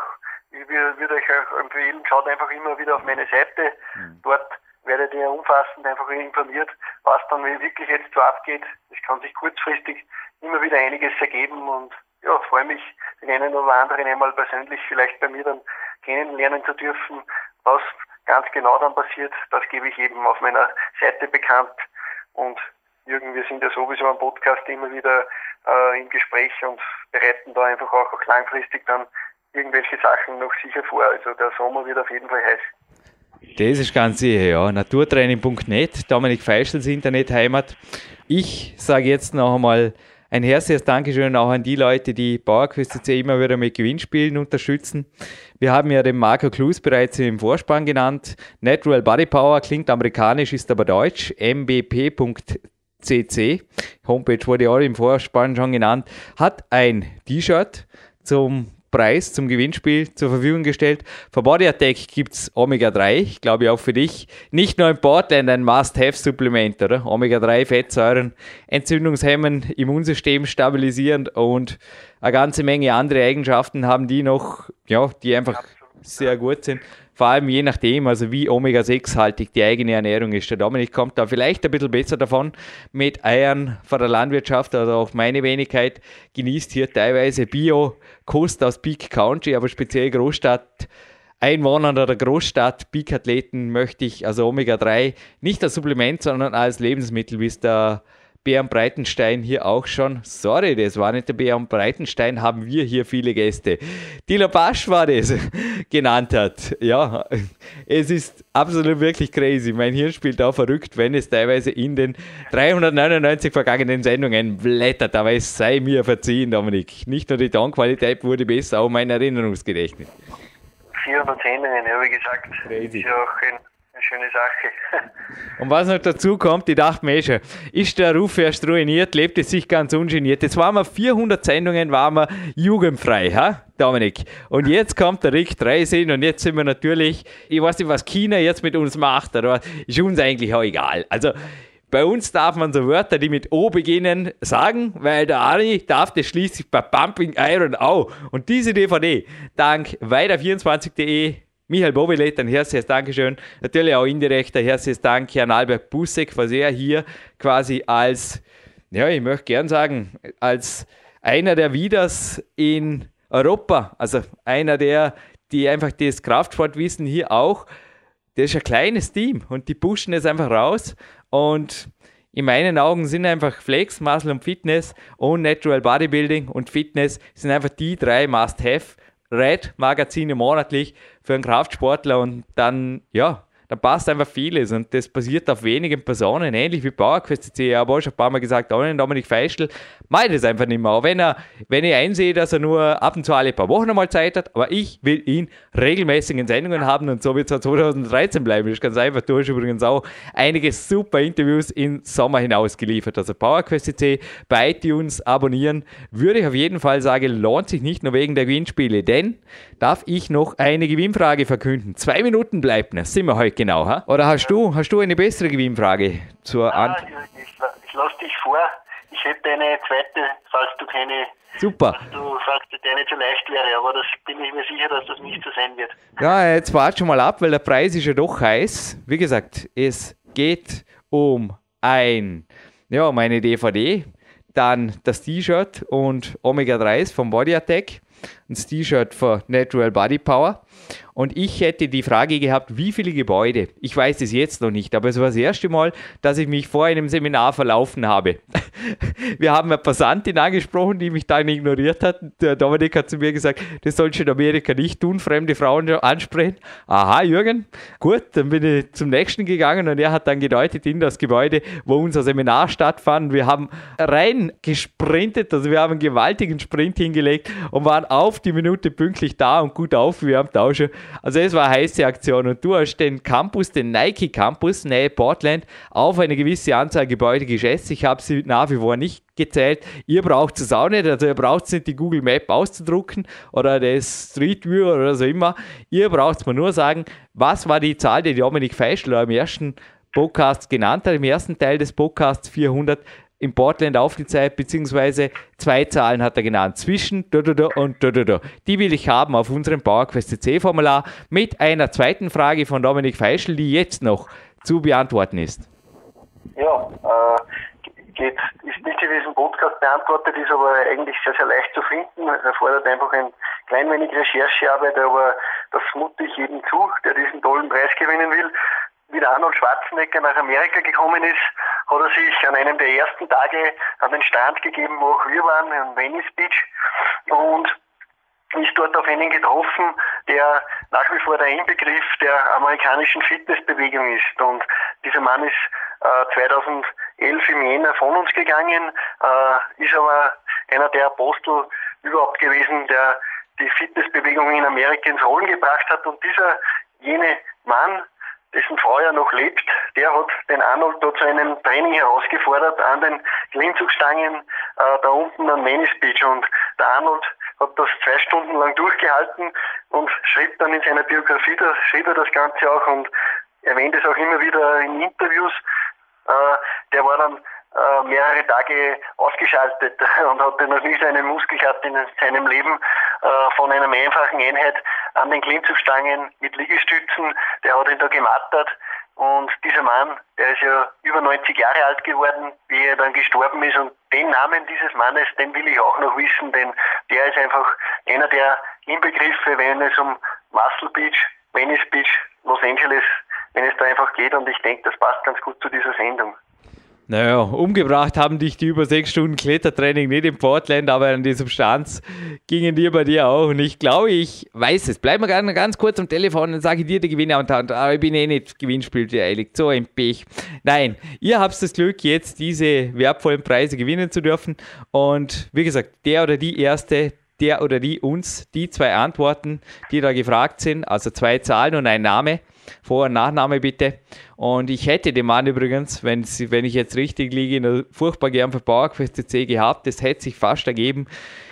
ich würde euch auch empfehlen, schaut einfach immer wieder auf meine Seite. Mhm. Dort werdet ihr umfassend einfach informiert, was dann wirklich jetzt so abgeht. Es kann sich kurzfristig immer wieder einiges ergeben und ja, freue mich, den einen oder anderen einmal persönlich vielleicht bei mir dann kennenlernen zu dürfen. Was ganz genau dann passiert, das gebe ich eben auf meiner Seite bekannt. Und Jürgen, wir sind ja sowieso am Podcast immer wieder äh, im Gespräch und bereiten da einfach auch, auch langfristig dann irgendwelche Sachen noch sicher vor. Also der Sommer wird auf jeden Fall heiß. Das ist ganz sicher, ja. Naturtraining.net, Dominik Feischels Internetheimat. Ich sage jetzt noch einmal ein herzliches Dankeschön auch an die Leute, die PowerQuest immer wieder mit Gewinnspielen unterstützen. Wir haben ja den Marco Klus bereits im Vorspann genannt. Natural Body Power klingt amerikanisch, ist aber deutsch. mbp.cc, Homepage wurde auch im Vorspann schon genannt, hat ein T-Shirt zum Preis zum Gewinnspiel zur Verfügung gestellt. Für Body Attack gibt es Omega-3, ich glaube auch für dich. Nicht nur in Portland ein Must-Have-Supplement, oder? Omega-3, Fettsäuren, entzündungshemmend, Immunsystem stabilisierend und eine ganze Menge andere Eigenschaften haben die noch, ja, die einfach sehr gut sind. Vor allem je nachdem, also wie Omega-6-haltig die eigene Ernährung ist. Der Dominik kommt da vielleicht ein bisschen besser davon mit Eiern von der Landwirtschaft, also auch meine Wenigkeit genießt hier teilweise Bio-Kost aus Peak Country, aber speziell Großstadt. Einwohnern oder Großstadt, Peak-Athleten möchte ich, also Omega-3, nicht als Supplement, sondern als Lebensmittel, wie es der Bären Breitenstein hier auch schon. Sorry, das war nicht der Bären Breitenstein, haben wir hier viele Gäste. Dilo Basch war das, genannt hat. Ja, es ist absolut wirklich crazy. Mein Hirn spielt auch verrückt, wenn es teilweise in den 399 vergangenen Sendungen blättert. Aber es sei mir verziehen, Dominik. Nicht nur die Tonqualität wurde besser, auch mein Erinnerungsgedächtnis. 400 Sendungen, ja, wie gesagt. Crazy. Ist ja auch ein eine schöne Sache. Und was noch dazu kommt, ich dachte mir eh schon, ist der Ruf erst ruiniert, lebt es sich ganz ungeniert. Jetzt waren wir 400 Sendungen, waren wir jugendfrei, ha? Dominik. Und jetzt kommt der Rick Dreisinn und jetzt sind wir natürlich, ich weiß nicht, was China jetzt mit uns macht, aber ist uns eigentlich auch egal. Also, bei uns darf man so Wörter, die mit O beginnen, sagen, weil der Ari darf das schließlich bei Pumping Iron auch. Und diese DVD, dank weiter24.de Michael Bovilet, ein herzliches Dankeschön. Natürlich auch indirekt ein herzliches Dank an Albert Busek, was er hier quasi als, ja, ich möchte gern sagen, als einer der Wieders in Europa, also einer der, die einfach das Kraftsportwissen hier auch, das ist ein kleines Team und die pushen es einfach raus und in meinen Augen sind einfach Flex, Muscle und Fitness und Natural Bodybuilding und Fitness sind einfach die drei Must-Have Red Magazine monatlich für einen Kraftsportler und dann, ja, da passt einfach vieles und das basiert auf wenigen Personen, ähnlich wie PowerQuest CC. Ich habe auch schon ein paar Mal gesagt, ohne Dominik Feischl meint es einfach nicht mehr. Auch wenn, er, wenn ich einsehe, dass er nur ab und zu alle paar Wochen einmal Zeit hat, aber ich will ihn regelmäßig in Sendungen haben und so wird es 2013 bleiben. Das ist ganz einfach. Du hast übrigens auch einige super Interviews im Sommer hinaus geliefert. Also PowerQuest CC bei iTunes abonnieren, würde ich auf jeden Fall sagen, lohnt sich nicht nur wegen der Gewinnspiele, denn darf ich noch eine Gewinnfrage verkünden. Zwei Minuten bleibt noch, sind wir heute genau. Ha? Oder hast du, hast du eine bessere Gewinnfrage zur Ah, Antwort? ich, ich, ich lasse dich vor. Ich hätte eine zweite, falls du keine, Super. du falls dir nicht so leicht wäre, aber das bin ich mir sicher, dass das nicht so sein wird. Ja, jetzt wart schon mal ab, weil der Preis ist ja doch heiß. Wie gesagt, es geht um ein, ja, um eine DVD, dann das T-Shirt und Omega 3s vom Body Attack, das T-Shirt für Natural Body Power. Und ich hätte die Frage gehabt, wie viele Gebäude? Ich weiß es jetzt noch nicht, aber es war das erste Mal, dass ich mich vor einem Seminar verlaufen habe. Wir haben eine Passantin angesprochen, die mich dann ignoriert hat. Der Dominik hat zu mir gesagt, das sollst du in Amerika nicht tun, fremde Frauen ansprechen. Aha, Jürgen, gut, dann bin ich zum nächsten gegangen und er hat dann gedeutet in das Gebäude, wo unser Seminar stattfand. Wir haben rein gesprintet, also wir haben einen gewaltigen Sprint hingelegt und waren auf die Minute pünktlich da und gut aufgewärmt auch schon. Also es war eine heiße Aktion und du hast den Campus, den Nike Campus, nahe Portland, auf eine gewisse Anzahl Gebäude geschätzt. Ich habe sie nach wie vor nicht gezählt. Ihr braucht es auch nicht, also ihr braucht es nicht die Google Map auszudrucken oder das Street View oder so immer. Ihr braucht es mir nur sagen, was war die Zahl, die Dominik Feischler im ersten Podcast genannt hat, im ersten Teil des Podcasts 400 in Portland aufgezeigt, beziehungsweise zwei Zahlen hat er genannt, zwischen da, da, da und da, da, da. Die will ich haben auf unserem PowerQuest C Formular mit einer zweiten Frage von Dominik Feischl, die jetzt noch zu beantworten ist. Ja, äh, geht, ist nicht in diesem Podcast beantwortet, ist aber eigentlich sehr, sehr leicht zu finden. Es erfordert einfach ein klein wenig Recherchearbeit, aber das mute ich jedem zu, der diesen tollen Preis gewinnen will. Wie der Arnold Schwarzenegger nach Amerika gekommen ist, hat er sich an einem der ersten Tage an den Strand gegeben, wo auch wir waren, in Venice Beach. Und ist dort auf einen getroffen, der nach wie vor der Inbegriff der amerikanischen Fitnessbewegung ist. Und dieser Mann ist äh, 2011 im Jänner von uns gegangen, äh, ist aber einer der Apostel überhaupt gewesen, der die Fitnessbewegung in Amerika ins Rollen gebracht hat. Und dieser jene Mann, dessen Frau ja noch lebt, der hat den Arnold dort zu einem Training herausgefordert an den Klimmzugstangen äh, da unten an Venice Beach. Und der Arnold hat das zwei Stunden lang durchgehalten und schrieb dann in seiner Biografie, da schrieb er das Ganze auch und erwähnt es auch immer wieder in Interviews. Äh, der war dann äh, mehrere Tage ausgeschaltet und hatte noch nie seinen Muskel gehabt in seinem Leben äh, von einer einfachen Einheit an den Klimmzugstangen mit Liegestützen. Der hat ihn da gemattert und dieser Mann, der ist ja über 90 Jahre alt geworden, wie er dann gestorben ist. Und den Namen dieses Mannes, den will ich auch noch wissen, denn der ist einfach einer der Inbegriffe, wenn es um Muscle Beach, Venice Beach, Los Angeles, wenn es da einfach geht. Und ich denke, das passt ganz gut zu dieser Sendung. Naja, umgebracht haben dich die über sechs Stunden Klettertraining nicht in Portland, aber an die Substanz gingen dir bei dir auch. Und ich glaube, ich weiß es. Bleib mal ganz, kurz am Telefon und sage dir die Gewinner und aber ich bin eh nicht gewinnspielteilig. So ein Pech. Nein, ihr habt das Glück, jetzt diese wertvollen Preise gewinnen zu dürfen. Und wie gesagt, der oder die erste, der oder die uns die zwei Antworten, die da gefragt sind, also zwei Zahlen und ein Name, Vor- und Nachname bitte. Und ich hätte den Mann übrigens, wenn, ich jetzt richtig liege, furchtbar gern für PowerQuest C gehabt. Das hätte sich fast ergeben.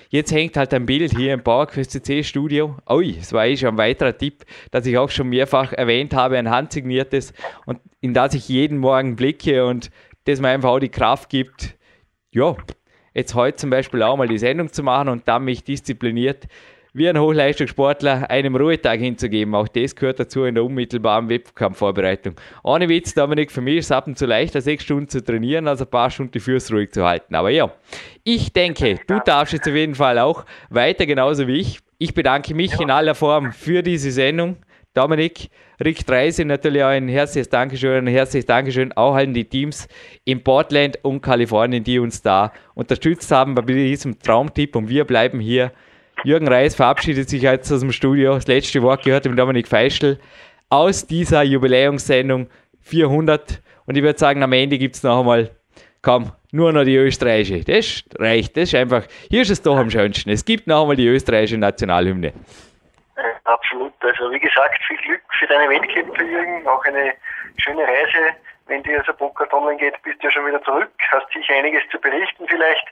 Jetzt hängt halt ein Bild hier im PowerQuest C Studio. Ui, das war eh schon ein weiterer Tipp, das ich auch schon mehrfach erwähnt habe, ein handsigniertes und in das ich jeden Morgen blicke und das mir einfach auch die Kraft gibt, ja, jetzt heute zum Beispiel auch mal die Sendung zu machen und dann mich diszipliniert wie ein Hochleistungssportler einem Ruhetag hinzugeben. Auch das gehört dazu in der unmittelbaren Wettkampfvorbereitung. Ohne Witz, Dominik, für mich ist es ab und zu leichter, sechs Stunden zu trainieren, als ein paar Stunden die Füße ruhig zu halten. Aber ja, ich denke, du darfst jetzt auf jeden Fall auch weiter genauso wie ich. Ich bedanke mich ja. in aller Form für diese Sendung. Dominik, Rick Dreise natürlich auch ein herzliches Dankeschön, ein herzliches Dankeschön auch an die Teams in Portland und Kalifornien, die uns da unterstützt haben bei diesem Traumtipp und wir bleiben hier Jürgen Reis verabschiedet sich jetzt aus dem Studio. Das letzte Wort gehört dem Dominik Feischl aus dieser Jubiläumssendung 400. Und ich würde sagen, am Ende gibt es noch einmal, komm, nur noch die österreichische. Das reicht, das ist einfach, hier ist es doch am schönsten. Es gibt noch einmal die österreichische Nationalhymne. Absolut. Also wie gesagt, viel Glück für deine Wettkämpfe, Jürgen. Auch eine schöne Reise. Wenn dir also Podcast online geht, bist du ja schon wieder zurück. Hast sicher einiges zu berichten vielleicht.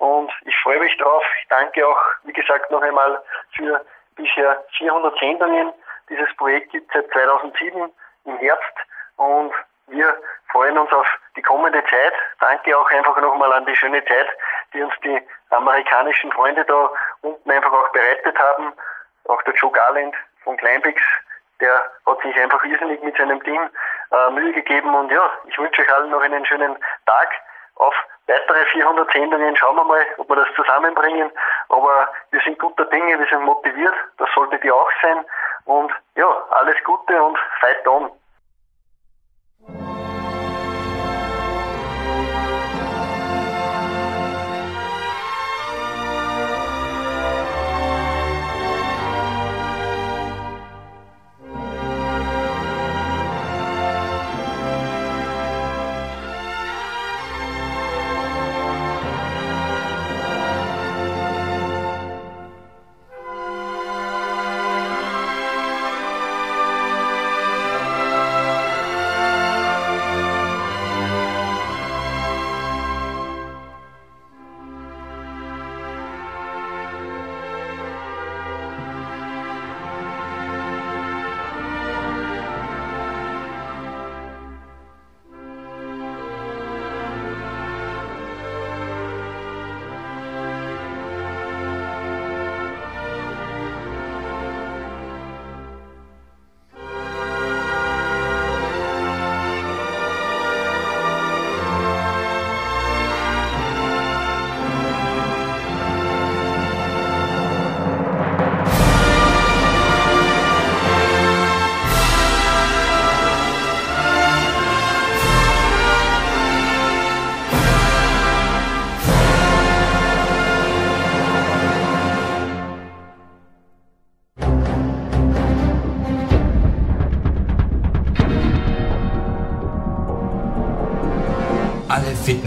Und ich freue mich drauf. Ich danke auch, wie gesagt, noch einmal für bisher 400 Sendungen. Dieses Projekt gibt es seit 2007 im Herbst und wir freuen uns auf die kommende Zeit. Danke auch einfach nochmal an die schöne Zeit, die uns die amerikanischen Freunde da unten einfach auch bereitet haben. Auch der Joe Garland von Kleinbix, der hat sich einfach irrsinnig mit seinem Team äh, Mühe gegeben und ja, ich wünsche euch allen noch einen schönen Tag auf weitere 400 Sendungen. Schauen wir mal, ob wir das zusammenbringen. Aber wir sind guter Dinge, wir sind motiviert. Das solltet ihr auch sein. Und ja, alles Gute und fight on.